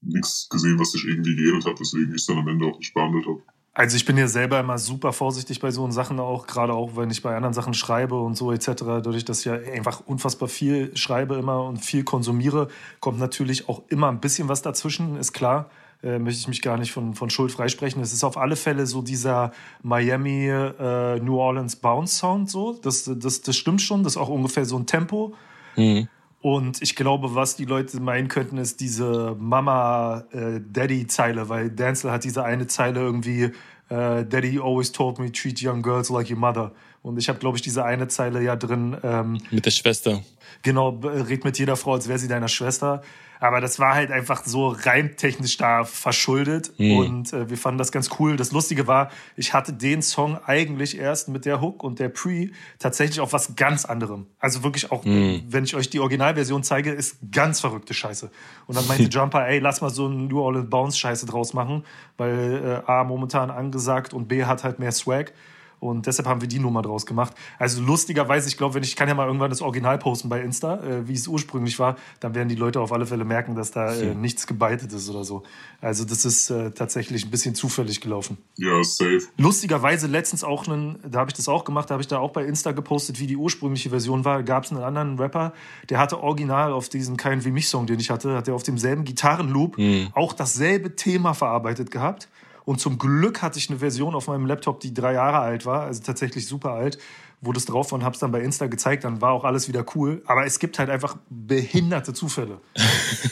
Speaker 4: nichts gesehen, was sich irgendwie geändert hat, weswegen ich es dann am Ende auch nicht behandelt habe.
Speaker 5: Also ich bin ja selber immer super vorsichtig bei so Sachen auch, gerade auch wenn ich bei anderen Sachen schreibe und so etc. Dadurch, dass ich ja einfach unfassbar viel schreibe immer und viel konsumiere, kommt natürlich auch immer ein bisschen was dazwischen, ist klar äh, möchte ich mich gar nicht von, von Schuld freisprechen. Es ist auf alle Fälle so dieser Miami äh, New Orleans Bounce Sound so. Das, das, das stimmt schon. Das ist auch ungefähr so ein Tempo. Mhm. Und ich glaube, was die Leute meinen könnten, ist diese Mama-Daddy-Zeile, äh, weil Denzel hat diese eine Zeile irgendwie, äh, Daddy always told me, treat young girls like your mother. Und ich habe, glaube ich, diese eine Zeile ja drin. Ähm,
Speaker 3: mit der Schwester.
Speaker 5: Genau, red mit jeder Frau, als wäre sie deiner Schwester. Aber das war halt einfach so reimtechnisch da verschuldet. Mhm. Und äh, wir fanden das ganz cool. Das Lustige war, ich hatte den Song eigentlich erst mit der Hook und der Pre tatsächlich auf was ganz anderem. Also wirklich auch, mhm. wenn ich euch die Originalversion zeige, ist ganz verrückte Scheiße. Und dann meinte Jumper, ey, lass mal so einen New Orleans Bounce Scheiße draus machen, weil äh, A momentan angesagt und B hat halt mehr Swag. Und deshalb haben wir die Nummer draus gemacht. Also lustigerweise, ich glaube, wenn ich kann ja mal irgendwann das Original posten bei Insta, äh, wie es ursprünglich war, dann werden die Leute auf alle Fälle merken, dass da äh, nichts gebeitet ist oder so. Also das ist äh, tatsächlich ein bisschen zufällig gelaufen.
Speaker 4: Ja, safe.
Speaker 5: Lustigerweise letztens auch einen, da habe ich das auch gemacht, da habe ich da auch bei Insta gepostet, wie die ursprüngliche Version war. Gab es einen anderen Rapper, der hatte original auf diesen Kein wie mich Song, den ich hatte, hat er auf demselben Gitarrenloop mhm. auch dasselbe Thema verarbeitet gehabt. Und zum Glück hatte ich eine Version auf meinem Laptop, die drei Jahre alt war, also tatsächlich super alt, wo das drauf war und hab's dann bei Insta gezeigt, dann war auch alles wieder cool. Aber es gibt halt einfach behinderte Zufälle.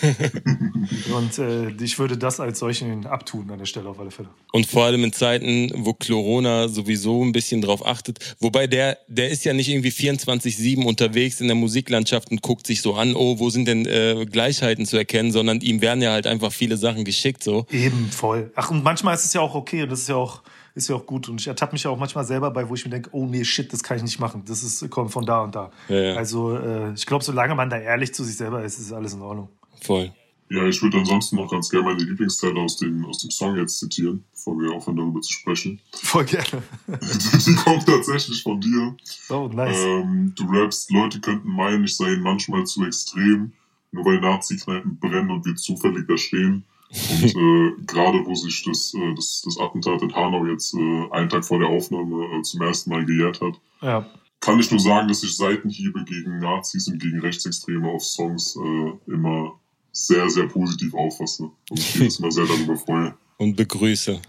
Speaker 5: und äh, ich würde das als solchen abtun an der Stelle auf alle Fälle.
Speaker 3: Und vor allem in Zeiten, wo Corona sowieso ein bisschen drauf achtet. Wobei der, der ist ja nicht irgendwie 24-7 unterwegs in der Musiklandschaft und guckt sich so an, oh, wo sind denn äh, Gleichheiten zu erkennen, sondern ihm werden ja halt einfach viele Sachen geschickt so.
Speaker 5: Eben, voll. Ach, und manchmal ist es ja auch okay und das ist ja auch ist ja auch gut. Und ich ertappe mich ja auch manchmal selber bei, wo ich mir denke, oh nee, shit, das kann ich nicht machen. Das ist, kommt von da und da. Ja, ja. Also äh, ich glaube, solange man da ehrlich zu sich selber ist, ist alles in Ordnung.
Speaker 3: Voll.
Speaker 4: Ja, ich würde ansonsten noch ganz gerne meine Lieblingsteile aus dem, aus dem Song jetzt zitieren, bevor wir aufhören, darüber zu sprechen.
Speaker 5: Voll gerne.
Speaker 4: Die kommt tatsächlich von dir.
Speaker 5: Oh, nice.
Speaker 4: Ähm, du rappst, Leute könnten meinen, ich sei manchmal zu extrem, nur weil Nazi-Kneipen brennen und wir zufällig da stehen. Und äh, gerade wo sich das, äh, das, das Attentat in Hanau jetzt äh, einen Tag vor der Aufnahme äh, zum ersten Mal gejährt hat,
Speaker 5: ja.
Speaker 4: kann ich nur sagen, dass ich Seitenhiebe gegen Nazis und gegen Rechtsextreme auf Songs äh, immer sehr, sehr positiv auffasse und mich jedes Mal sehr darüber freue.
Speaker 3: Und begrüße.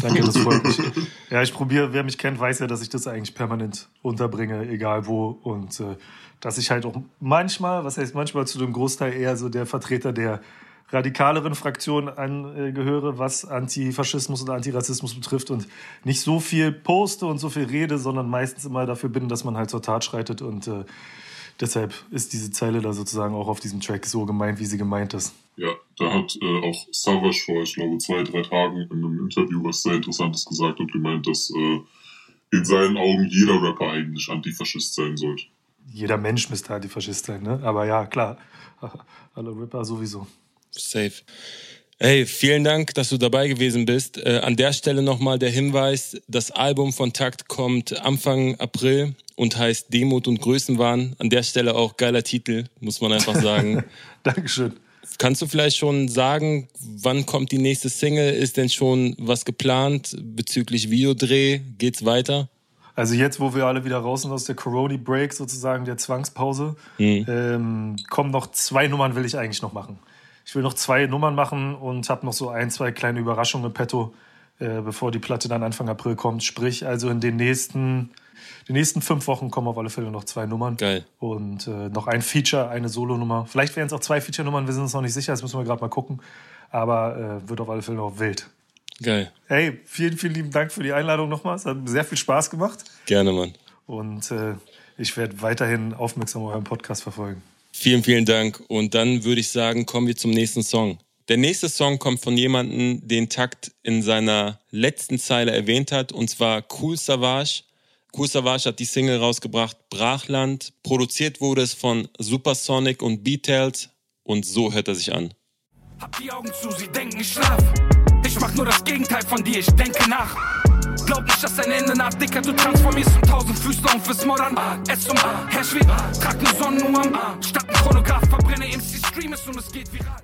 Speaker 5: Danke, das freut mich. Ja, ich probiere, wer mich kennt, weiß ja, dass ich das eigentlich permanent unterbringe, egal wo. Und äh, dass ich halt auch manchmal, was heißt manchmal zu dem Großteil eher so der Vertreter der radikaleren Fraktion angehöre, was Antifaschismus und Antirassismus betrifft und nicht so viel poste und so viel rede, sondern meistens immer dafür bin, dass man halt zur Tat schreitet und äh, deshalb ist diese Zeile da sozusagen auch auf diesem Track so gemeint, wie sie gemeint ist.
Speaker 4: Ja, da hat äh, auch Savage vor, ich glaube, zwei, drei Tagen in einem Interview was sehr Interessantes gesagt und gemeint, dass äh, in seinen Augen jeder Rapper eigentlich Antifaschist sein sollte.
Speaker 5: Jeder Mensch müsste Antifaschist sein, ne? Aber ja, klar, alle Rapper sowieso.
Speaker 3: Safe. Hey, vielen Dank, dass du dabei gewesen bist. Äh, an der Stelle nochmal der Hinweis, das Album von Takt kommt Anfang April und heißt Demut und Größenwahn. An der Stelle auch geiler Titel, muss man einfach sagen.
Speaker 5: Dankeschön.
Speaker 3: Kannst du vielleicht schon sagen, wann kommt die nächste Single? Ist denn schon was geplant bezüglich Videodreh? Geht's weiter?
Speaker 5: Also jetzt, wo wir alle wieder raus sind aus der Corona-Break, sozusagen der Zwangspause, mhm. ähm, kommen noch zwei Nummern, will ich eigentlich noch machen. Ich will noch zwei Nummern machen und habe noch so ein, zwei kleine Überraschungen im petto, äh, bevor die Platte dann Anfang April kommt. Sprich, also in den nächsten, den nächsten fünf Wochen kommen auf alle Fälle noch zwei Nummern.
Speaker 3: Geil.
Speaker 5: Und äh, noch ein Feature, eine Solo-Nummer. Vielleicht werden es auch zwei Feature-Nummern, wir sind uns noch nicht sicher, das müssen wir gerade mal gucken. Aber äh, wird auf alle Fälle noch wild.
Speaker 3: Geil.
Speaker 5: Hey, vielen, vielen lieben Dank für die Einladung nochmal. Es hat sehr viel Spaß gemacht.
Speaker 3: Gerne, Mann.
Speaker 5: Und äh, ich werde weiterhin aufmerksam euren Podcast verfolgen.
Speaker 3: Vielen, vielen Dank. Und dann würde ich sagen, kommen wir zum nächsten Song. Der nächste Song kommt von jemandem, den Takt in seiner letzten Zeile erwähnt hat, und zwar Cool Savage. Cool Savage hat die Single rausgebracht, Brachland. Produziert wurde es von Supersonic und Beatles und so hört er sich an.
Speaker 7: Hab die Augen zu, sie denken, ich schlaf. Ich mach nur das Gegenteil von dir, ich denke nach. Glaub nicht, dass dein Ende naht, Dicker, du transformierst zum Tausendfüßler und fürs Modern. Es zum Herrsch wie, trag ne Sonnenuhr Statt ein Chronograph verbrenne MC Stream und es geht viral.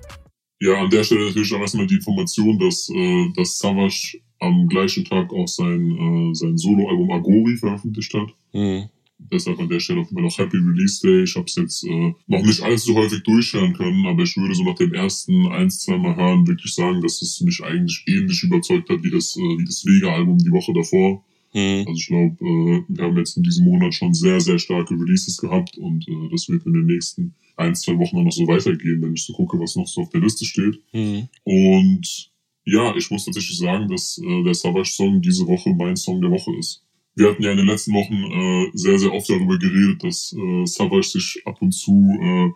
Speaker 4: Ja, an der Stelle natürlich auch erstmal die Information, dass, äh, dass Savage am gleichen Tag auch sein, äh, sein Soloalbum Agori veröffentlicht hat. Mhm. Deshalb an der Stelle auch immer noch Happy Release Day. Ich habe es jetzt äh, noch nicht allzu häufig durchhören können, aber ich würde so nach dem ersten ein, zwei Mal hören wirklich sagen, dass es mich eigentlich ähnlich überzeugt hat wie das, äh, wie das Vega-Album die Woche davor. Mhm. Also ich glaube, äh, wir haben jetzt in diesem Monat schon sehr, sehr starke Releases gehabt und äh, das wird in den nächsten ein, zwei Wochen auch noch so weitergehen, wenn ich so gucke, was noch so auf der Liste steht. Mhm. Und ja, ich muss tatsächlich sagen, dass äh, der Savage-Song diese Woche mein Song der Woche ist. Wir hatten ja in den letzten Wochen äh, sehr, sehr oft darüber geredet, dass äh, Savage sich ab und zu äh,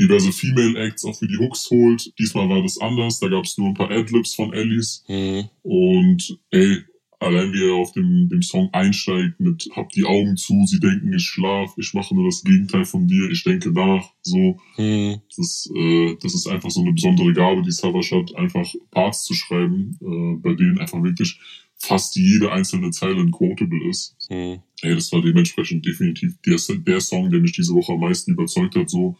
Speaker 4: diverse Female Acts auch für die Hooks holt. Diesmal war das anders. Da gab es nur ein paar Adlibs von Ellis. Mhm. Und ey, allein wie er auf dem, dem Song einsteigt mit Hab die Augen zu, sie denken, ich schlaf, ich mache nur das Gegenteil von dir, ich denke nach. So. Mhm. Das, äh, das ist einfach so eine besondere Gabe, die Savage hat, einfach Parts zu schreiben, äh, bei denen einfach wirklich fast jede einzelne Zeile ein Quotable ist. Mhm. Ey, das war dementsprechend definitiv der, der Song, der mich diese Woche am meisten überzeugt hat. So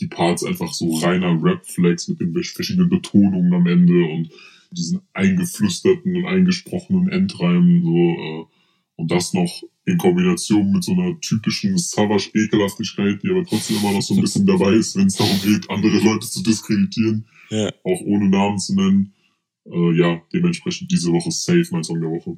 Speaker 4: die Parts einfach so reiner Rap-Flex mit den verschiedenen Betonungen am Ende und diesen eingeflüsterten und eingesprochenen Endreimen. So, äh, und das noch in Kombination mit so einer typischen Savage-Ekelhaftigkeit, die aber trotzdem immer noch so ein bisschen dabei ist, wenn es darum geht, andere Leute zu diskreditieren, ja. auch ohne Namen zu nennen äh, ja, dementsprechend diese Woche safe mein Song der Woche.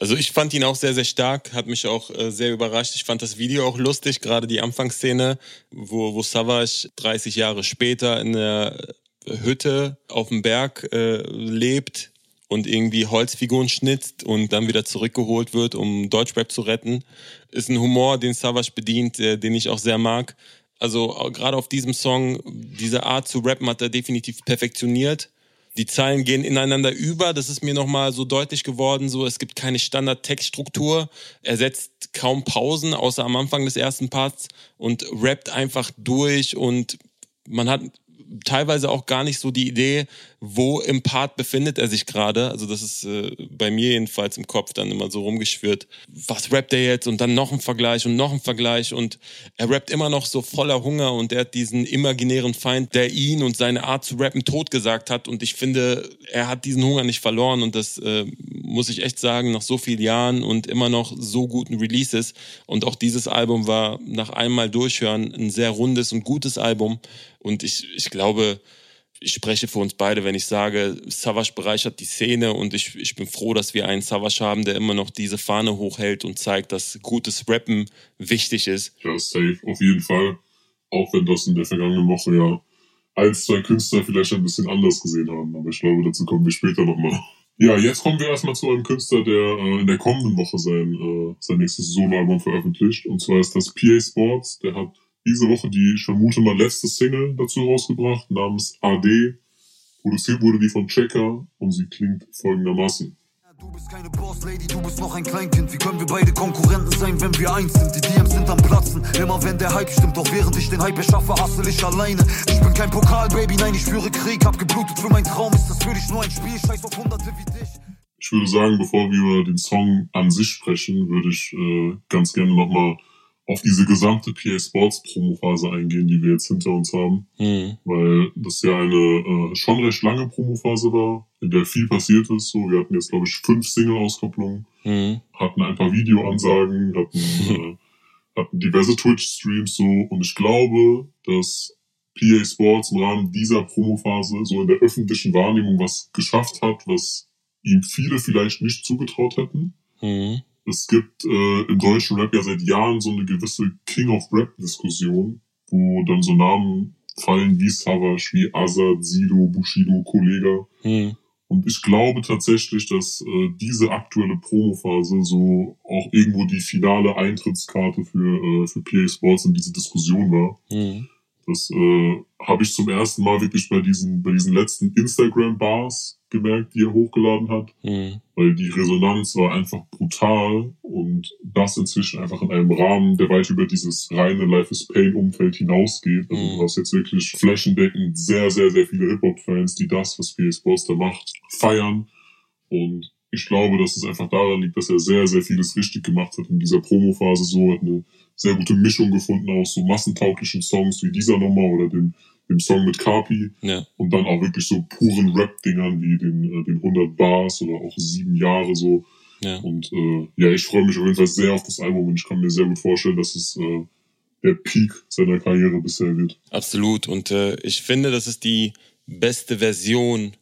Speaker 3: Also ich fand ihn auch sehr, sehr stark, hat mich auch äh, sehr überrascht. Ich fand das Video auch lustig, gerade die Anfangsszene, wo, wo Savage 30 Jahre später in der Hütte auf dem Berg äh, lebt und irgendwie Holzfiguren schnitzt und dann wieder zurückgeholt wird, um Deutschrap zu retten. Ist ein Humor, den Savage bedient, äh, den ich auch sehr mag. Also gerade auf diesem Song, diese Art zu rappen hat er definitiv perfektioniert. Die Zeilen gehen ineinander über, das ist mir nochmal so deutlich geworden, so es gibt keine Standard-Textstruktur. Er setzt kaum Pausen, außer am Anfang des ersten Parts und rappt einfach durch. Und man hat teilweise auch gar nicht so die Idee, wo im Part befindet er sich gerade. Also das ist äh, bei mir jedenfalls im Kopf dann immer so rumgeschwirrt. Was rappt er jetzt? Und dann noch ein Vergleich und noch ein Vergleich. Und er rappt immer noch so voller Hunger und er hat diesen imaginären Feind, der ihn und seine Art zu rappen totgesagt hat. Und ich finde, er hat diesen Hunger nicht verloren. Und das äh, muss ich echt sagen, nach so vielen Jahren und immer noch so guten Releases. Und auch dieses Album war nach einmal durchhören ein sehr rundes und gutes Album. Und ich, ich glaube, ich spreche für uns beide, wenn ich sage, Savage bereichert die Szene und ich, ich bin froh, dass wir einen Savage haben, der immer noch diese Fahne hochhält und zeigt, dass gutes Rappen wichtig ist.
Speaker 4: Ja, safe, auf jeden Fall. Auch wenn das in der vergangenen Woche ja ein, zwei Künstler vielleicht ein bisschen anders gesehen haben. Aber ich glaube, dazu kommen wir später nochmal. Ja, jetzt kommen wir erstmal zu einem Künstler, der äh, in der kommenden Woche sein, äh, sein nächstes Soloalbum veröffentlicht. Und zwar ist das PA Sports. Der hat diese Woche die, ich vermute mal, letzte Single dazu rausgebracht, namens AD. Produziert wurde die von Checker und sie klingt folgendermaßen.
Speaker 8: Du bist keine Boss-Lady, du bist noch ein Kleinkind. Wie können wir beide Konkurrenten sein, wenn wir eins sind? Die DMs sind am Platzen, immer wenn der Hype stimmt. Doch während ich den Hype erschaffe, hassel ich alleine. Ich bin kein Pokal-Baby, nein, ich führe Krieg. Hab geblutet für meinen Traum, ist das für dich nur ein Spiel? Scheiß auf Hunderte wie dich.
Speaker 4: Ich würde sagen, bevor wir über den Song an sich sprechen, würde ich äh, ganz gerne nochmal auf diese gesamte PA Sports Promophase eingehen, die wir jetzt hinter uns haben. Mhm. Weil das ja eine äh, schon recht lange Promophase war, in der viel passiert ist. So, wir hatten jetzt, glaube ich, fünf Single-Auskopplungen, mhm. hatten ein paar Videoansagen, hatten, äh, hatten diverse Twitch-Streams so. Und ich glaube, dass PA Sports im Rahmen dieser Promophase so in der öffentlichen Wahrnehmung was geschafft hat, was ihm viele vielleicht nicht zugetraut hätten. Mhm es gibt äh, im deutschen Rap ja seit Jahren so eine gewisse King of Rap-Diskussion, wo dann so Namen fallen wie Savage, wie Azad, Sido, Bushido, Kollega. Hm. Und ich glaube tatsächlich, dass äh, diese aktuelle Promophase so auch irgendwo die finale Eintrittskarte für, äh, für PA Sports in diese Diskussion war. Hm. Das äh, habe ich zum ersten Mal wirklich bei diesen, bei diesen letzten Instagram-Bars gemerkt, die er hochgeladen hat. Mhm. Weil die Resonanz war einfach brutal und das inzwischen einfach in einem Rahmen, der weit über dieses reine Life is Pain-Umfeld hinausgeht. Also mhm. du hast jetzt wirklich flächendeckend sehr, sehr, sehr viele Hip-Hop-Fans, die das, was PS Boss da macht, feiern. Und ich glaube, dass es einfach daran liegt, dass er sehr, sehr vieles richtig gemacht hat in dieser Promo-Phase so, hat eine sehr gute Mischung gefunden aus so massentauglichen Songs wie dieser Nummer oder dem, dem Song mit Carpi ja. und dann auch wirklich so puren Rap-Dingern wie den, äh, den 100 Bars oder auch sieben Jahre so. Ja. Und äh, ja, ich freue mich auf jeden Fall sehr auf das Album und ich kann mir sehr gut vorstellen, dass es äh, der Peak seiner Karriere bisher wird.
Speaker 3: Absolut und äh, ich finde, das ist die beste Version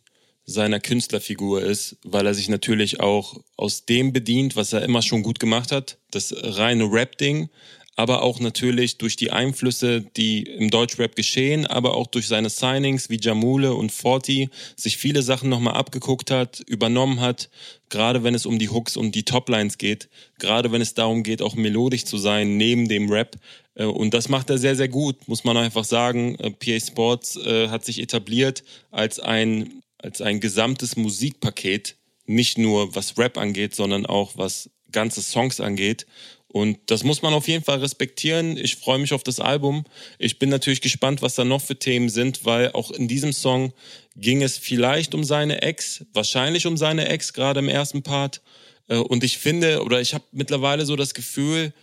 Speaker 3: seiner Künstlerfigur ist, weil er sich natürlich auch aus dem bedient, was er immer schon gut gemacht hat, das reine Rap-Ding, aber auch natürlich durch die Einflüsse, die im Deutschrap geschehen, aber auch durch seine Signings wie Jamule und Forti sich viele Sachen nochmal abgeguckt hat, übernommen hat, gerade wenn es um die Hooks und die Toplines geht, gerade wenn es darum geht, auch melodisch zu sein neben dem Rap. Äh, und das macht er sehr, sehr gut, muss man einfach sagen. Äh, PA Sports äh, hat sich etabliert als ein, als ein gesamtes Musikpaket, nicht nur was Rap angeht, sondern auch was ganze Songs angeht. Und das muss man auf jeden Fall respektieren. Ich freue mich auf das Album. Ich bin natürlich gespannt, was da noch für Themen sind, weil auch in diesem Song ging es vielleicht um seine Ex, wahrscheinlich um seine Ex, gerade im ersten Part. Äh, und ich finde, oder ich habe mittlerweile so das Gefühl,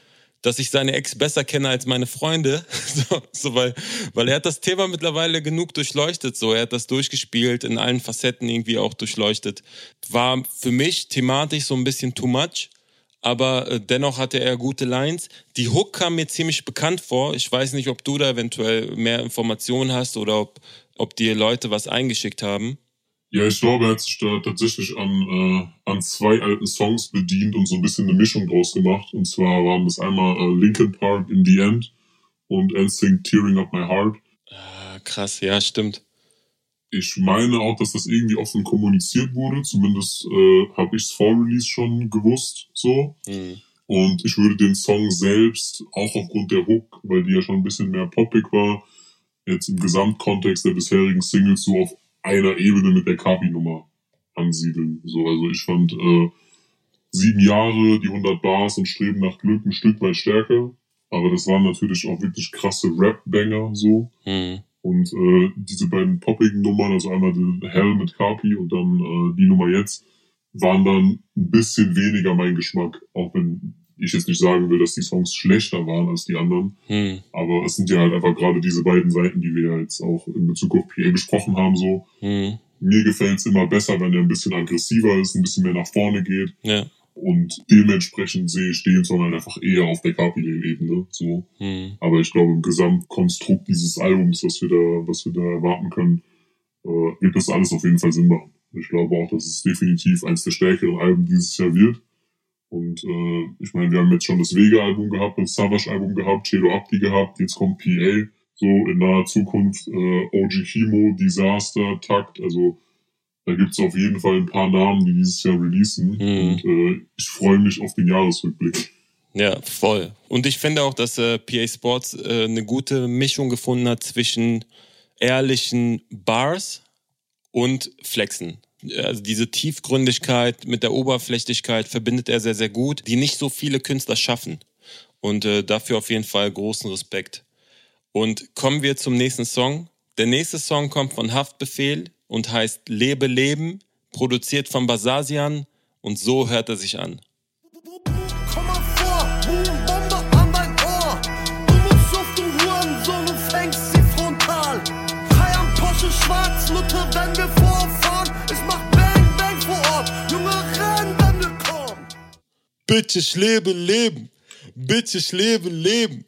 Speaker 3: dass ich seine Ex besser kenne als meine Freunde. So, so, weil, weil er hat das Thema mittlerweile genug durchleuchtet. So, er hat das durchgespielt, in allen Facetten irgendwie auch durchleuchtet. War für mich thematisch so ein bisschen too much aber äh, dennoch hatte er gute Lines. Die Hook kam mir ziemlich bekannt vor. Ich weiß nicht, ob du da eventuell mehr Informationen hast oder ob, ob dir Leute was eingeschickt haben.
Speaker 4: Ja, ich glaube, er hat sich da tatsächlich an, äh, an zwei alten Songs bedient und so ein bisschen eine Mischung draus gemacht. Und zwar waren das einmal äh, Linkin Park in the End und NSYNC Tearing Up My Heart.
Speaker 3: Ah, krass, ja, stimmt.
Speaker 4: Ich meine auch, dass das irgendwie offen kommuniziert wurde. Zumindest äh, habe ich es vor Release schon gewusst, so.
Speaker 3: Mhm.
Speaker 4: Und ich würde den Song selbst, auch aufgrund der Hook, weil die ja schon ein bisschen mehr poppig war, jetzt im Gesamtkontext der bisherigen Singles so auf einer Ebene mit der Kapi-Nummer ansiedeln. So, also ich fand äh, sieben Jahre, die 100 Bars und Streben nach Glück ein Stück weit stärker. Aber das waren natürlich auch wirklich krasse Rap-Banger so.
Speaker 3: Mhm.
Speaker 4: Und äh, diese beiden poppigen Nummern, also einmal den Hell mit Kapi und dann äh, die Nummer jetzt, waren dann ein bisschen weniger mein Geschmack. Auch wenn ich jetzt nicht sagen will, dass die Songs schlechter waren als die anderen.
Speaker 3: Mhm.
Speaker 4: Aber es sind ja halt einfach gerade diese beiden Seiten, die wir ja jetzt auch in Bezug auf PA besprochen haben. So
Speaker 3: Mhm.
Speaker 4: Mir gefällt es immer besser, wenn er ein bisschen aggressiver ist, ein bisschen mehr nach vorne geht.
Speaker 3: Ja.
Speaker 4: Und dementsprechend sehe ich den Song halt einfach eher auf der Kapi-Ebene. So.
Speaker 3: Mhm.
Speaker 4: Aber ich glaube, im Gesamtkonstrukt dieses Albums, was wir da, was wir da erwarten können, äh, wird das alles auf jeden Fall Sinn machen. Ich glaube auch, dass es definitiv eines der stärkeren Alben dieses Jahr wird. Und äh, ich meine, wir haben jetzt schon das Vega-Album gehabt, das Savage-Album gehabt, Chelo Abdi gehabt, jetzt kommt PA, so in naher Zukunft äh, OG Chemo, Disaster, Takt, also da gibt's auf jeden Fall ein paar Namen, die dieses Jahr releasen.
Speaker 3: Mhm.
Speaker 4: Und äh, ich freue mich auf den Jahresrückblick.
Speaker 3: Ja, voll. Und ich finde auch, dass äh, PA Sports äh, eine gute Mischung gefunden hat zwischen ehrlichen Bars und Flexen. Also diese Tiefgründigkeit mit der Oberflächlichkeit verbindet er sehr, sehr gut, die nicht so viele Künstler schaffen. Und äh, dafür auf jeden Fall großen Respekt. Und kommen wir zum nächsten Song. Der nächste Song kommt von Haftbefehl und heißt Lebe Leben, produziert von Basasian und so hört er sich an. Bitte, ich lebe Leben. Bitte, ich lebe Leben.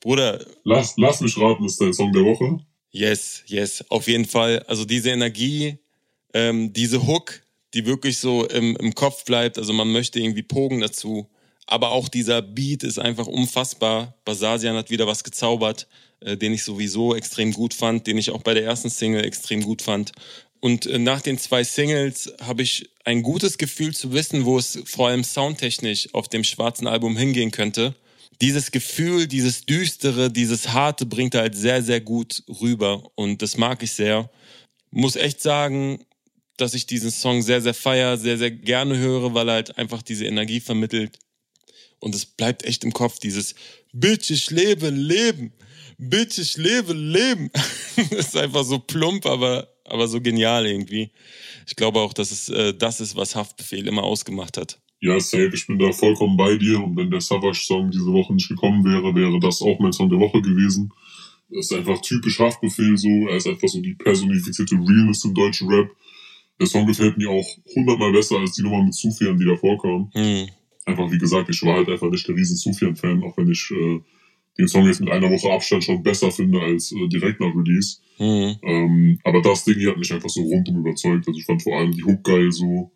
Speaker 3: Bruder,
Speaker 4: Lass, lass mich raten, das ist dein Song der Woche.
Speaker 3: yes, yes, auf jeden Fall. Also diese Energie, ähm, diese Hook, die wirklich so im, im Kopf bleibt. Also man möchte irgendwie pogen dazu. Aber auch dieser Beat ist einfach unfassbar. Basasian hat wieder was gezaubert, äh, den ich sowieso extrem gut fand, den ich auch bei der ersten Single extrem gut fand. Und äh, nach den zwei Singles habe ich ein gutes Gefühl zu wissen, wo es vor allem soundtechnisch auf dem schwarzen Album hingehen könnte. Dieses Gefühl, dieses Düstere, dieses Harte bringt er halt sehr, sehr gut rüber und das mag ich sehr. Muss echt sagen, dass ich diesen Song sehr, sehr feier, sehr, sehr gerne höre, weil er halt einfach diese Energie vermittelt. Und es bleibt echt im Kopf, dieses Bitch, ich lebe Leben. Bitch, ich lebe Leben. das ist einfach so plump, aber, aber so genial irgendwie. Ich glaube auch, dass es äh, das ist, was Haftbefehl immer ausgemacht hat.
Speaker 4: Ja, safe, ich bin da vollkommen bei dir. Und wenn der Savage-Song diese Woche nicht gekommen wäre, wäre das auch mein Song der Woche gewesen. Das ist einfach typisch Haftbefehl so. Er ist einfach so die personifizierte Realness im deutschen Rap. Der Song gefällt mir auch hundertmal besser als die Nummer mit Sufian, die da vorkam.
Speaker 3: Hm.
Speaker 4: Einfach, wie gesagt, ich war halt einfach nicht der riesen Sufian-Fan, auch wenn ich äh, den Song jetzt mit einer Woche Abstand schon besser finde als äh, direkt nach Release.
Speaker 3: Hm.
Speaker 4: Ähm, aber das Ding hier hat mich einfach so rundum überzeugt. Also ich fand vor allem die Hook geil so.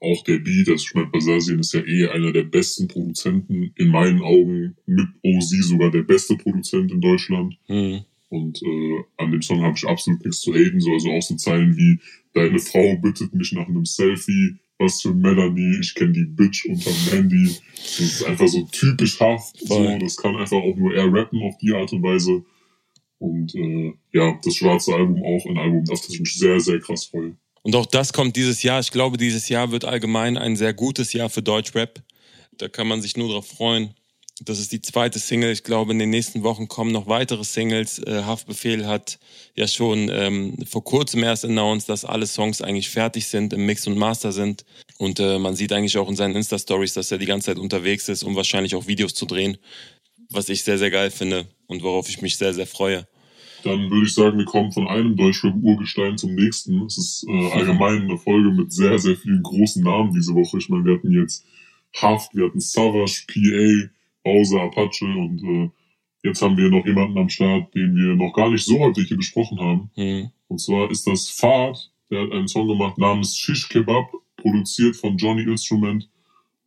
Speaker 4: Auch der Beat, also ich meine, Basasian ist ja eh einer der besten Produzenten, in meinen Augen mit OZ sogar der beste Produzent in Deutschland.
Speaker 3: Hm.
Speaker 4: Und äh, an dem Song habe ich absolut nichts zu haten. So, also auch so Zeilen wie, deine Frau bittet mich nach einem Selfie, was für Melanie, ich kenne die Bitch unterm Handy. Das ist einfach so typisch haft. So, das kann einfach auch nur er rappen auf die Art und Weise. Und äh, ja, das schwarze Album auch ein Album, auf das ich mich sehr, sehr krass freue.
Speaker 3: Und auch das kommt dieses Jahr. Ich glaube, dieses Jahr wird allgemein ein sehr gutes Jahr für Deutschrap. Da kann man sich nur darauf freuen. Das ist die zweite Single. Ich glaube, in den nächsten Wochen kommen noch weitere Singles. Äh, Haftbefehl hat ja schon ähm, vor kurzem erst announced, dass alle Songs eigentlich fertig sind, im Mix und Master sind. Und äh, man sieht eigentlich auch in seinen Insta-Stories, dass er die ganze Zeit unterwegs ist, um wahrscheinlich auch Videos zu drehen. Was ich sehr, sehr geil finde und worauf ich mich sehr, sehr freue.
Speaker 4: Dann würde ich sagen, wir kommen von einem Deutschrap-Urgestein zum nächsten. Es ist äh, allgemein eine Folge mit sehr, sehr vielen großen Namen diese Woche. Ich meine, wir hatten jetzt Haft, wir hatten Savage, PA, Bowser, Apache und äh, jetzt haben wir noch jemanden am Start, den wir noch gar nicht so häufig hier besprochen haben.
Speaker 3: Hm.
Speaker 4: Und zwar ist das Fahrt, der hat einen Song gemacht namens Shish Kebab, produziert von Johnny Instrument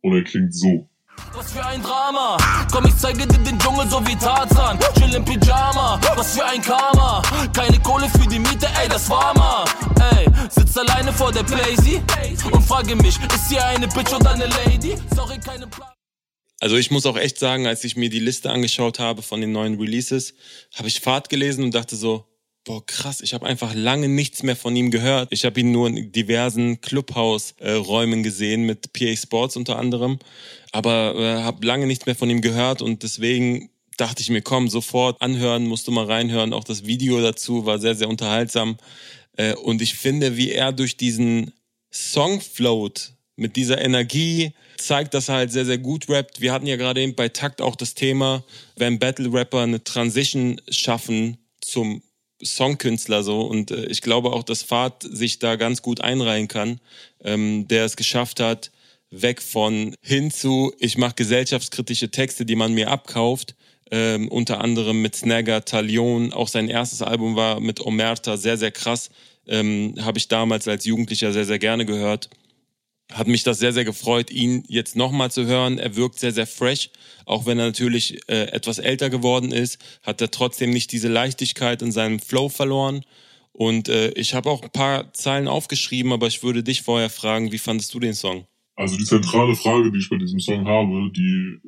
Speaker 4: und er klingt so.
Speaker 9: Was für ein Drama. Komm, ich zeige dir den Dschungel so wie Tarzan. Chill im Pyjama. Was für ein Karma. Keine Kohle für die Miete, ey, das war mal. Ey, sitz alleine vor der Playsee und frage mich, ist hier eine Bitch oder eine Lady? Sorry, keine Plan.
Speaker 3: Also ich muss auch echt sagen, als ich mir die Liste angeschaut habe von den neuen Releases, habe ich Fahrt gelesen und dachte so, boah krass, ich habe einfach lange nichts mehr von ihm gehört. Ich habe ihn nur in diversen Clubhouse-Räumen gesehen, mit PA Sports unter anderem, aber äh, habe lange nichts mehr von ihm gehört und deswegen dachte ich mir, komm, sofort anhören, musst du mal reinhören. Auch das Video dazu war sehr, sehr unterhaltsam. Äh, und ich finde, wie er durch diesen Song float, mit dieser Energie, zeigt, dass er halt sehr, sehr gut rappt. Wir hatten ja gerade eben bei Takt auch das Thema, wenn Battle-Rapper eine Transition schaffen zum Songkünstler so. Und äh, ich glaube auch, dass Fahrt sich da ganz gut einreihen kann, ähm, der es geschafft hat, weg von hin zu, ich mache gesellschaftskritische Texte, die man mir abkauft, ähm, unter anderem mit Snagger, Talion, auch sein erstes Album war mit Omerta, sehr, sehr krass, ähm, habe ich damals als Jugendlicher sehr, sehr gerne gehört hat mich das sehr, sehr gefreut, ihn jetzt nochmal zu hören. Er wirkt sehr, sehr fresh. Auch wenn er natürlich äh, etwas älter geworden ist, hat er trotzdem nicht diese Leichtigkeit in seinem Flow verloren. Und äh, ich habe auch ein paar Zeilen aufgeschrieben, aber ich würde dich vorher fragen, wie fandest du den Song?
Speaker 4: Also die zentrale Frage, die ich bei diesem Song habe, die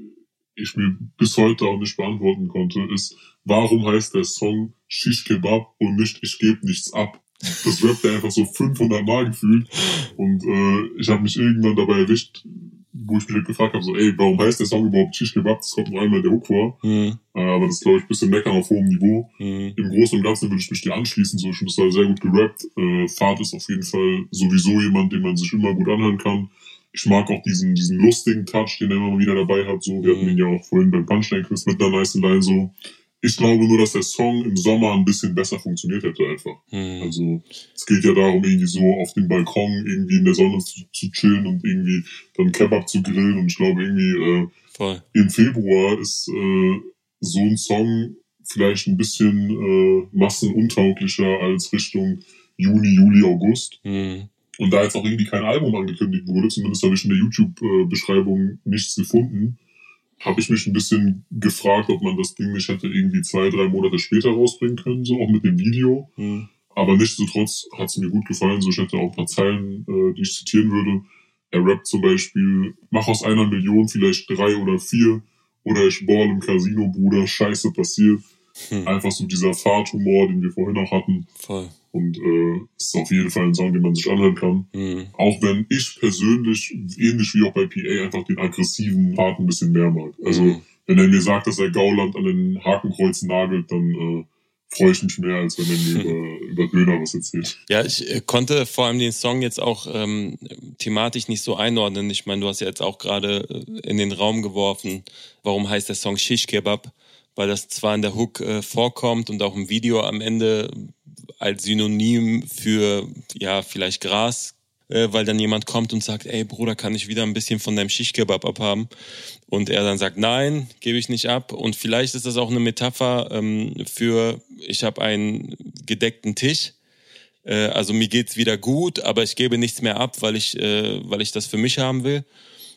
Speaker 4: ich mir bis heute auch nicht beantworten konnte, ist, warum heißt der Song Shish Kebab und nicht Ich gebe nichts ab? Das rappt er einfach so 500 Mal gefühlt. Und äh, ich habe mich irgendwann dabei erwischt, wo ich mich halt gefragt habe, so, ey, warum heißt der Song überhaupt Shish Kebab? Das kommt nur einmal der Hook vor. Mhm. Äh, aber das ist, glaube ich, ein bisschen meckern auf hohem Niveau. Mhm. Im Großen und Ganzen würde ich mich dir anschließen. So, ich finde das halt sehr gut gerappt. Äh, Fahrt ist auf jeden Fall sowieso jemand, den man sich immer gut anhören kann. Ich mag auch diesen, diesen lustigen Touch, den er immer wieder dabei hat. So, wir hatten ihn ja auch vorhin beim Punchline-Quiz mit einer nice Line so. Ich glaube nur, dass der Song im Sommer ein bisschen besser funktioniert hätte einfach. Hm. Also es geht ja darum, irgendwie so auf dem Balkon irgendwie in der Sonne zu, zu chillen und irgendwie dann Kebab zu grillen. Und ich glaube irgendwie äh, im Februar ist äh, so ein Song vielleicht ein bisschen äh, massenuntauglicher als Richtung Juni, Juli, August. Hm. Und da jetzt auch irgendwie kein Album angekündigt wurde, zumindest habe ich in der YouTube-Beschreibung nichts gefunden, habe ich mich ein bisschen gefragt, ob man das Ding nicht hätte irgendwie zwei, drei Monate später rausbringen können, so auch mit dem Video. Mhm. Aber nichtsdestotrotz hat es mir gut gefallen. So, ich hätte auch ein paar Zeilen, äh, die ich zitieren würde. Er rappt zum Beispiel, mach aus einer Million vielleicht drei oder vier. Oder ich ball im Casino, Bruder, scheiße passiert. Hm. Einfach so dieser Fahrthumor, den wir vorhin auch hatten. Voll. Und äh, ist auf jeden Fall ein Song, den man sich anhören kann. Mhm. Auch wenn ich persönlich, ähnlich wie auch bei PA, einfach den aggressiven Part ein bisschen mehr mag. Also, mhm. wenn er mir sagt, dass er Gauland an den Hakenkreuzen nagelt, dann äh, freue ich mich mehr, als wenn er mir über, über Döner was erzählt.
Speaker 3: Ja, ich äh, konnte vor allem den Song jetzt auch ähm, thematisch nicht so einordnen. Ich meine, du hast ja jetzt auch gerade äh, in den Raum geworfen, warum heißt der Song Shish Kebab? Weil das zwar in der Hook äh, vorkommt und auch im Video am Ende als Synonym für, ja, vielleicht Gras, äh, weil dann jemand kommt und sagt, ey Bruder, kann ich wieder ein bisschen von deinem Schichkebab abhaben? Und er dann sagt, nein, gebe ich nicht ab. Und vielleicht ist das auch eine Metapher ähm, für, ich habe einen gedeckten Tisch. Äh, also mir geht's wieder gut, aber ich gebe nichts mehr ab, weil ich, äh, weil ich das für mich haben will.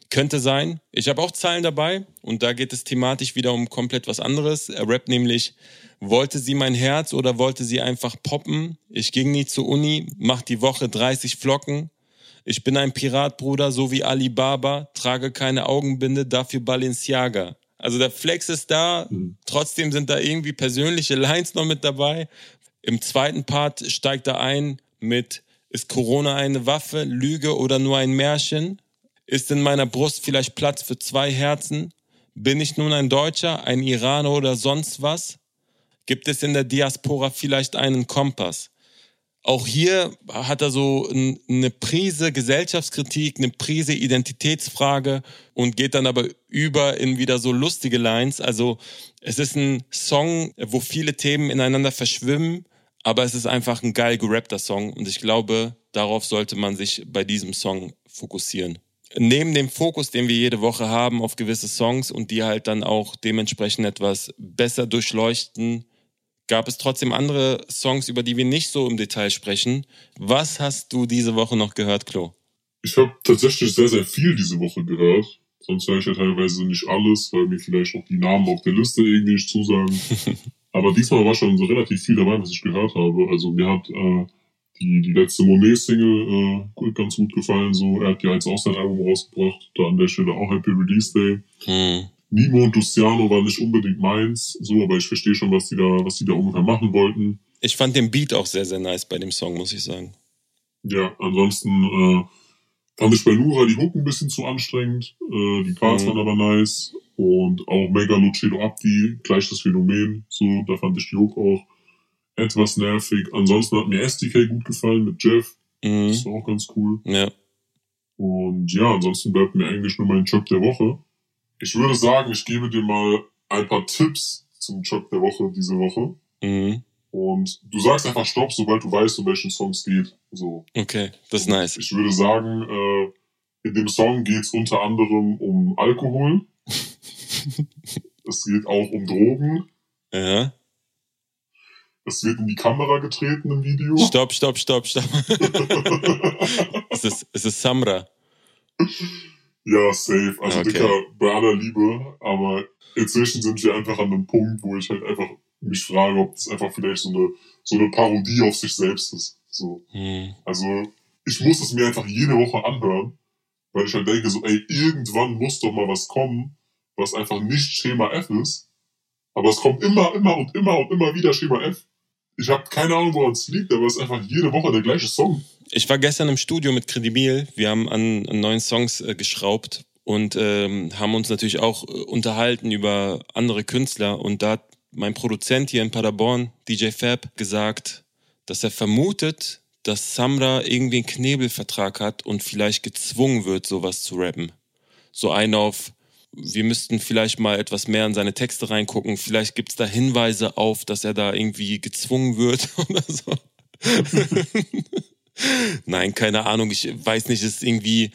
Speaker 3: Könnte sein. Ich habe auch Zahlen dabei und da geht es thematisch wieder um komplett was anderes. Er rappt nämlich, wollte sie mein Herz oder wollte sie einfach poppen? Ich ging nie zur Uni, mach die Woche 30 Flocken. Ich bin ein Piratbruder, so wie Alibaba, trage keine Augenbinde, dafür Balenciaga. Also der Flex ist da, mhm. trotzdem sind da irgendwie persönliche Lines noch mit dabei. Im zweiten Part steigt er ein mit, ist Corona eine Waffe, Lüge oder nur ein Märchen? Ist in meiner Brust vielleicht Platz für zwei Herzen? Bin ich nun ein Deutscher, ein Iraner oder sonst was? Gibt es in der Diaspora vielleicht einen Kompass? Auch hier hat er so eine Prise Gesellschaftskritik, eine Prise Identitätsfrage und geht dann aber über in wieder so lustige Lines. Also es ist ein Song, wo viele Themen ineinander verschwimmen, aber es ist einfach ein geil gerappter Song und ich glaube, darauf sollte man sich bei diesem Song fokussieren neben dem Fokus, den wir jede Woche haben auf gewisse Songs und die halt dann auch dementsprechend etwas besser durchleuchten, gab es trotzdem andere Songs, über die wir nicht so im Detail sprechen. Was hast du diese Woche noch gehört, Klo?
Speaker 4: Ich habe tatsächlich sehr, sehr viel diese Woche gehört. Sonst höre ich ja teilweise nicht alles, weil mir vielleicht auch die Namen auf der Liste irgendwie nicht zusagen. Aber diesmal war schon so relativ viel dabei, was ich gehört habe. Also mir hat äh, die, die letzte Monet-Single äh, ganz gut gefallen. So, er hat ja jetzt auch sein Album rausgebracht. Da an der Stelle auch Happy Release Day.
Speaker 3: Hm.
Speaker 4: Nimo und Luciano war nicht unbedingt meins, so, aber ich verstehe schon, was die da, was die da ungefähr machen wollten.
Speaker 3: Ich fand den Beat auch sehr, sehr nice bei dem Song, muss ich sagen.
Speaker 4: Ja, ansonsten äh, fand ich bei Nura die Hook ein bisschen zu anstrengend. Äh, die Parts
Speaker 3: Mhm.
Speaker 4: waren aber nice. Und auch Mega Lucido Abdi, gleich das Phänomen. So, da fand ich die Hook auch etwas nervig. Ansonsten hat mir SDK gut gefallen mit Jeff.
Speaker 3: Mhm.
Speaker 4: Das war auch ganz cool.
Speaker 3: Ja.
Speaker 4: Und ja, ansonsten bleibt mir eigentlich nur mein Job der Woche. Ich würde sagen, ich gebe dir mal ein paar Tipps zum Job der Woche diese Woche.
Speaker 3: Mhm.
Speaker 4: Und du sagst einfach Stopp, sobald du weißt, um welchen Song es geht. So.
Speaker 3: Okay, das ist nice.
Speaker 4: Ich würde sagen, äh, in dem Song geht es unter anderem um Alkohol. es geht auch um Drogen.
Speaker 3: Ja.
Speaker 4: Es wird in die Kamera getreten im Video.
Speaker 3: Stopp, stopp, stopp, stopp. es, ist, es ist Samra.
Speaker 4: Ja, safe. Also,
Speaker 3: Okay.
Speaker 4: Dicker, bei aller Liebe. Aber inzwischen sind wir einfach an einem Punkt, wo ich halt einfach mich frage, ob das einfach vielleicht so eine, so eine Parodie auf sich selbst ist. So.
Speaker 3: Hm.
Speaker 4: Also, ich muss es mir einfach jede Woche anhören, weil ich halt denke, so, ey, irgendwann muss doch mal was kommen, was einfach nicht Schema F ist. Aber es kommt immer, immer und immer und immer wieder Schema F. Ich habe keine Ahnung, woran es liegt, aber es ist einfach jede Woche der gleiche Song.
Speaker 3: Ich war gestern im Studio mit Credibil. Wir haben an, neuen Songs äh, geschraubt und ähm, haben uns natürlich auch äh, unterhalten über andere Künstler. Und da hat mein Produzent hier in Paderborn, DJ Fab, gesagt, dass er vermutet, dass Samra irgendwie einen Knebelvertrag hat und vielleicht gezwungen wird, sowas zu rappen. So ein auf, wir müssten vielleicht mal etwas mehr in seine Texte reingucken. Vielleicht gibt's da Hinweise auf, dass er da irgendwie gezwungen wird oder so. Nein, keine Ahnung. Ich weiß nicht, es ist irgendwie,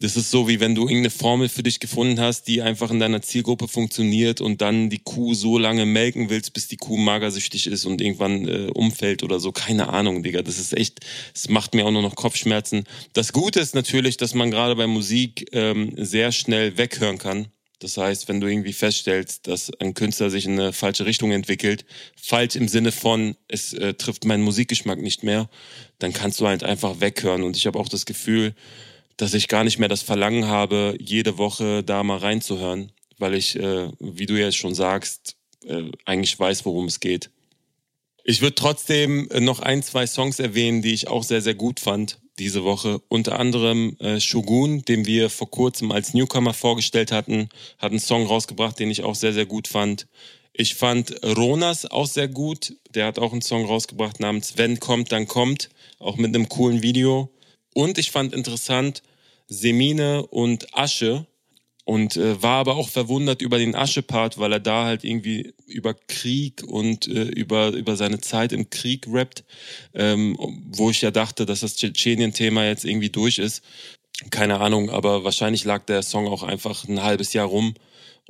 Speaker 3: das ist so, wie wenn du irgendeine Formel für dich gefunden hast, die einfach in deiner Zielgruppe funktioniert und dann die Kuh so lange melken willst, bis die Kuh magersüchtig ist und irgendwann äh, umfällt oder so. Keine Ahnung, Digga. Das ist echt, es macht mir auch nur noch Kopfschmerzen. Das Gute ist natürlich, dass man gerade bei Musik ähm, sehr schnell weghören kann. Das heißt, wenn du irgendwie feststellst, dass ein Künstler sich in eine falsche Richtung entwickelt, falsch im Sinne von, es äh, trifft meinen Musikgeschmack nicht mehr, dann kannst du halt einfach weghören. Und ich habe auch das Gefühl, dass ich gar nicht mehr das Verlangen habe, jede Woche da mal reinzuhören, weil ich, äh, wie du jetzt schon sagst, äh, eigentlich weiß, worum es geht. Ich würde trotzdem äh, noch ein, zwei Songs erwähnen, die ich auch sehr, sehr gut fand diese Woche. Unter anderem äh, Shogun, den wir vor kurzem als Newcomer vorgestellt hatten, hat einen Song rausgebracht, den ich auch sehr, sehr gut fand. Ich fand Ronas auch sehr gut. Der hat auch einen Song rausgebracht namens Wenn kommt, dann kommt. Auch mit einem coolen Video. Und ich fand interessant Semine und Asche. Und äh, war aber auch verwundert über den Asche-Part, weil er da halt irgendwie über Krieg und äh, über, über seine Zeit im Krieg rappt, ähm, wo ich ja dachte, dass das Tschetschenien-Thema jetzt irgendwie durch ist. Keine Ahnung, aber wahrscheinlich lag der Song auch einfach ein halbes Jahr rum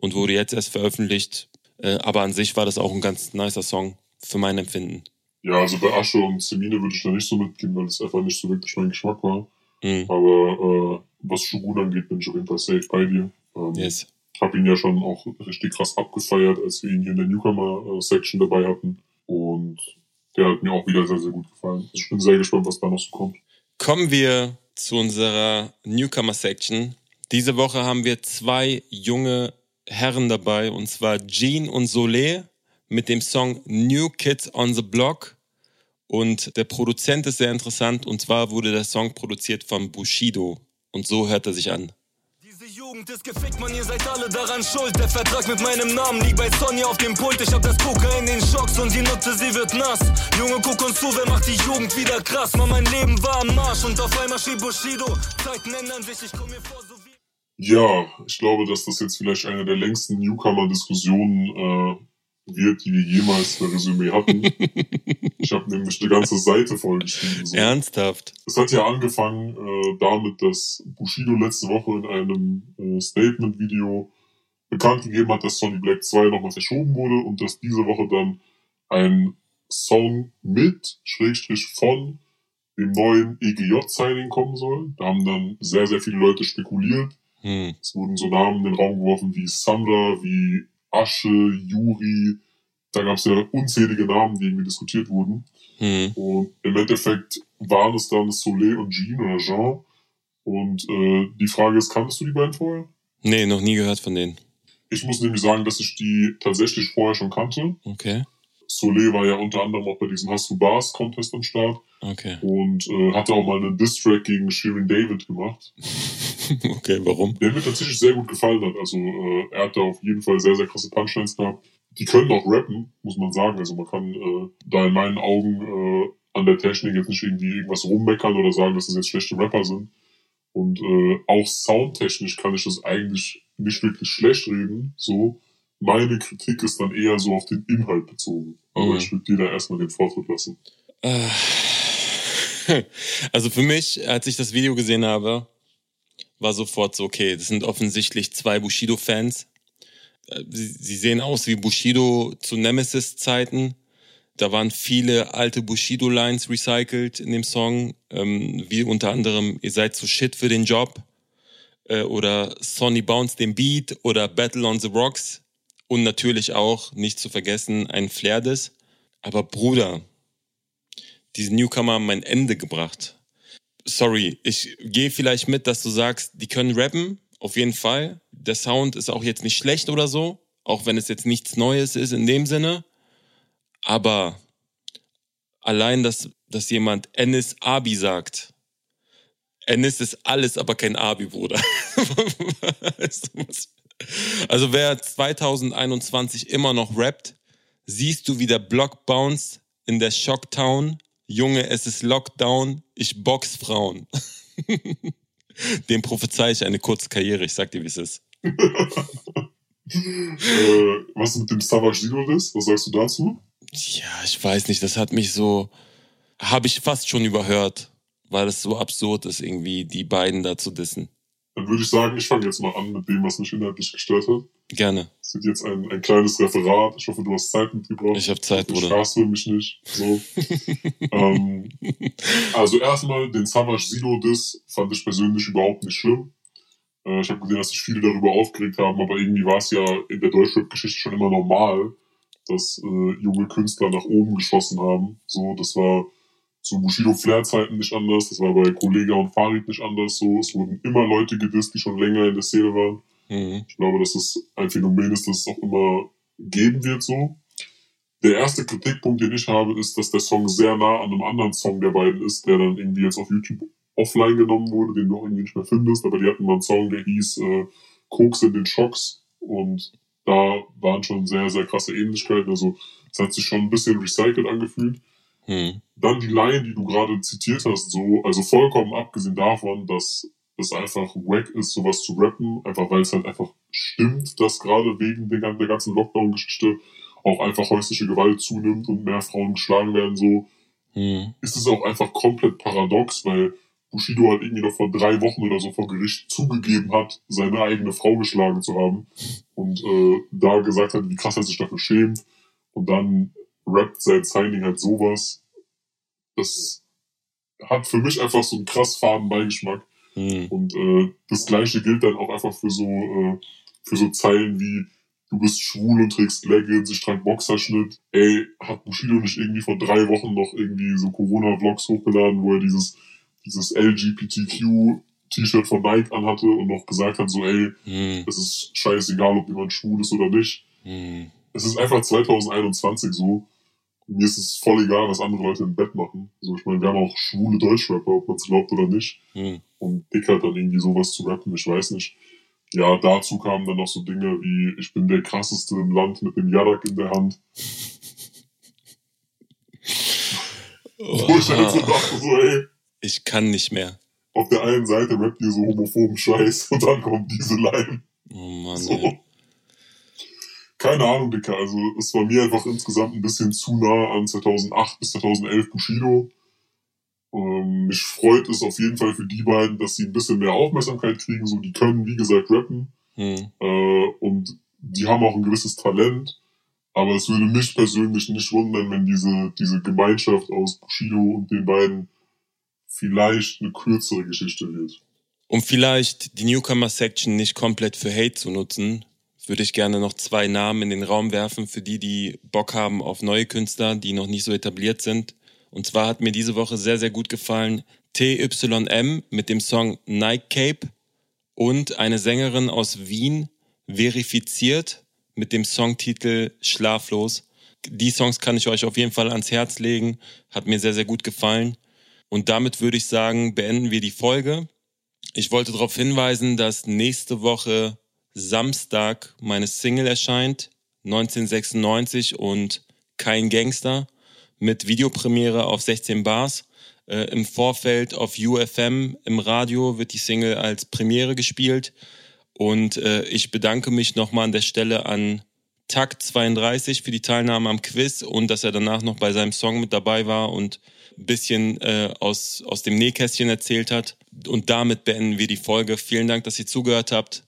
Speaker 3: und wurde jetzt erst veröffentlicht. Äh, aber an sich war das auch ein ganz nicer Song für mein Empfinden.
Speaker 4: Ja, also bei Asche und Semine würde ich da nicht so mitgehen, weil es einfach nicht so wirklich mein Geschmack war.
Speaker 3: Mhm.
Speaker 4: Aber äh, was Shogun angeht, bin ich auf jeden Fall safe bei dir. Ähm,
Speaker 3: Yes.
Speaker 4: Hab ihn ja schon auch richtig krass abgefeiert, als wir ihn hier in der Newcomer-Section dabei hatten. Und der hat mir auch wieder sehr, sehr gut gefallen. Also ich bin sehr gespannt, was da noch so kommt.
Speaker 3: Kommen wir zu unserer Newcomer-Section. Diese Woche haben wir zwei junge Herren dabei, und zwar Jean und Soleil mit dem Song New Kids on the Block. Und der Produzent ist sehr interessant, und zwar wurde der Song produziert von Bushido. Und so hört er sich an.
Speaker 6: Diese Jugend ist gefickt, man, ihr seid alle daran schuld. Der Vertrag mit meinem Namen liegt bei Sonny auf dem Pult. Ich hab das Kokain in den Schocks und die Nutte, sie wird nass. Junge, guck uns zu, wer macht die Jugend wieder krass? Man, mein Leben war am Marsch und auf einmal schrieb Bushido. Zeiten ändern sich, ich komm mir vor so wie...
Speaker 4: Ja, ich glaube, dass das jetzt vielleicht eine der längsten Newcomer-Diskussionen wird, die wir jemals für Resümee hatten. ich habe nämlich eine ganze Seite vollgeschrieben. So.
Speaker 3: Ernsthaft?
Speaker 4: Es hat ja angefangen äh, damit, dass Bushido letzte Woche in einem äh, Statement-Video bekannt gegeben hat, dass Sonny Black 2 nochmal verschoben wurde und dass diese Woche dann ein Song mit, Schrägstrich von dem neuen EGJ-Signing kommen soll. Da haben dann sehr, sehr viele Leute spekuliert.
Speaker 3: Hm.
Speaker 4: Es wurden so Namen in den Raum geworfen wie Sandra, wie Asche, Juri. Da gab es ja unzählige Namen, die irgendwie diskutiert wurden.
Speaker 3: Hm.
Speaker 4: Und im Endeffekt waren es dann Soleil und Jean oder Jean. Und äh, die Frage ist, kanntest du die beiden vorher?
Speaker 3: Nee, noch nie gehört von denen.
Speaker 4: Ich muss nämlich sagen, dass ich die tatsächlich vorher schon kannte.
Speaker 3: Okay.
Speaker 4: Soleil war ja unter anderem auch bei diesem Hast du Bars Contest am Start
Speaker 3: Okay.
Speaker 4: und äh, hatte auch mal einen Diss-Track gegen Shirin David gemacht,
Speaker 3: okay, warum?
Speaker 4: der mir tatsächlich sehr gut gefallen hat. Also äh, er hat da auf jeden Fall sehr, sehr krasse Punchlines gehabt. Die können auch rappen, muss man sagen. Also man kann äh, da in meinen Augen äh, an der Technik jetzt nicht irgendwie irgendwas rummeckern oder sagen, dass das jetzt schlechte Rapper sind. Und äh, auch soundtechnisch kann ich das eigentlich nicht wirklich schlecht reden. So, meine Kritik ist dann eher so auf den Inhalt bezogen. Aber
Speaker 3: Mhm.
Speaker 4: ich würde dir da erstmal den Vortritt lassen.
Speaker 3: Äh, Also für mich, als ich das Video gesehen habe, war sofort so, okay, das sind offensichtlich zwei Bushido-Fans. Äh, Sie, sehen aus wie Bushido zu Nemesis-Zeiten. Da waren viele alte Bushido-Lines recycelt in dem Song, ähm, wie unter anderem, ihr seid zu shit für den Job äh, oder Sonny Bounce den Beat oder Battle on the Rocks und natürlich auch, nicht zu vergessen, ein Flair des. Aber Bruder, diese Newcomer haben mein Ende gebracht. Sorry, ich gehe vielleicht mit, dass du sagst, die können rappen, auf jeden Fall. Der Sound ist auch jetzt nicht schlecht oder so, auch wenn es jetzt nichts Neues ist in dem Sinne. Aber allein, dass, dass jemand Ennis Abi sagt, Ennis ist alles, aber kein Abi, Bruder. Also wer 2021 immer noch rappt, siehst du, wie der Block bounced in der Shocktown. Junge, es ist Lockdown, ich box Frauen. Dem prophezei ich eine kurze Karriere, ich sag dir, wie es ist.
Speaker 4: äh, was mit dem Savage Zero ist? Was sagst du dazu?
Speaker 3: Ja, ich weiß nicht, das hat mich so, habe ich fast schon überhört, weil es so absurd ist, irgendwie die beiden da zu dissen.
Speaker 4: Dann würde ich sagen, ich fange jetzt mal an mit dem, was mich inhaltlich gestört hat.
Speaker 3: Gerne.
Speaker 4: Es wird jetzt ein, ein kleines Referat. Ich hoffe, du hast Zeit mitgebracht.
Speaker 3: Ich habe Zeit, Bruder.
Speaker 4: strafst für mich nicht. So. ähm, also erstmal den Savage Silo Diss fand ich persönlich überhaupt nicht schlimm. Äh, ich habe gesehen, dass sich viele darüber aufgeregt haben, aber irgendwie war es ja in der Deutschrap-Geschichte schon immer normal, dass äh, junge Künstler nach oben geschossen haben. So, das war zu Bushido Flair Zeiten nicht anders, das war bei Kollega und Farid nicht anders. So, es wurden immer Leute gedisst, die schon länger in der Szene waren.
Speaker 3: Mhm.
Speaker 4: Ich glaube, dass das ein Phänomen ist, das es auch immer geben wird so. Der erste Kritikpunkt, den ich habe, ist, dass der Song sehr nah an einem anderen Song der beiden ist, der dann irgendwie jetzt auf YouTube offline genommen wurde, den du auch irgendwie nicht mehr findest. Aber die hatten mal einen Song, der hieß äh, Koks in den Schocks. Und da waren schon sehr, sehr krasse Ähnlichkeiten. Also es hat sich schon ein bisschen recycelt angefühlt.
Speaker 3: Mhm.
Speaker 4: Dann die Line, die du gerade zitiert hast, so, also vollkommen abgesehen davon, dass es einfach wack ist, sowas zu rappen, einfach weil es halt einfach stimmt, dass gerade wegen der, der ganzen Lockdown-Geschichte auch einfach häusliche Gewalt zunimmt und mehr Frauen geschlagen werden, so,
Speaker 3: Mhm.
Speaker 4: ist es auch einfach komplett paradox, weil Bushido halt irgendwie noch vor drei Wochen oder so vor Gericht zugegeben hat, seine eigene Frau geschlagen zu haben und äh, da gesagt hat, wie krass er sich dafür schämt und dann rappt sein Signing halt sowas. Das hat für mich einfach so einen krass faden Beigeschmack.
Speaker 3: Mhm.
Speaker 4: Und äh, das gleiche gilt dann auch einfach für so, äh, für so Zeilen wie du bist schwul und trägst Leggings, ich trage Boxerschnitt. Ey, hat Bushido nicht irgendwie vor drei Wochen noch irgendwie so Corona-Vlogs hochgeladen, wo er dieses, dieses LGBTQ-T-Shirt von Nike anhatte und noch gesagt hat, so ey,
Speaker 3: Mhm.
Speaker 4: es ist scheißegal, ob jemand schwul ist oder nicht.
Speaker 3: Mhm.
Speaker 4: Es ist einfach 2021 so. Mir ist es voll egal, was andere Leute im Bett machen. So, ich meine, wir haben auch schwule Deutschrapper, ob man es glaubt oder nicht.
Speaker 3: Mhm.
Speaker 4: Und Dick hat dann irgendwie sowas zu rappen, ich weiß nicht. Ja, dazu kamen dann noch so Dinge wie, ich bin der krasseste im Land mit dem Yadak in der Hand. Wo ich halt so dachte, so, ey,
Speaker 3: Ich kann nicht mehr.
Speaker 4: auf der einen Seite rappt ihr so homophoben Scheiß und dann kommt diese Line.
Speaker 3: Oh Mann,
Speaker 4: So.
Speaker 3: ey.
Speaker 4: Keine Ahnung, Dicker. Also es war mir einfach insgesamt ein bisschen zu nah an 2008 bis 2011 Bushido. Ähm, mich freut es auf jeden Fall für die beiden, dass sie ein bisschen mehr Aufmerksamkeit kriegen. So, die können, wie gesagt, rappen.
Speaker 3: Mhm.
Speaker 4: Äh, und die haben auch ein gewisses Talent. Aber es würde mich persönlich nicht wundern, wenn diese, diese Gemeinschaft aus Bushido und den beiden vielleicht eine kürzere Geschichte wird.
Speaker 3: Um vielleicht die Newcomer-Section nicht komplett für Hate zu nutzen, würde ich gerne noch zwei Namen in den Raum werfen für die, die Bock haben auf neue Künstler, die noch nicht so etabliert sind. Und zwar hat mir diese Woche sehr, sehr gut gefallen TYM mit dem Song Night Cape und eine Sängerin aus Wien verifiziert mit dem Songtitel Schlaflos. Die Songs kann ich euch auf jeden Fall ans Herz legen. Hat mir sehr, sehr gut gefallen. Und damit würde ich sagen, beenden wir die Folge. Ich wollte darauf hinweisen, dass nächste Woche Samstag meine Single erscheint, 1996 und Kein Gangster mit Videopremiere auf 16 Bars. Äh, Im Vorfeld auf UFM im Radio wird die Single als Premiere gespielt. Und äh, ich bedanke mich nochmal an der Stelle an Takt 32 für die Teilnahme am Quiz und dass er danach noch bei seinem Song mit dabei war und ein bisschen äh, aus, aus dem Nähkästchen erzählt hat. Und damit beenden wir die Folge. Vielen Dank, dass ihr zugehört habt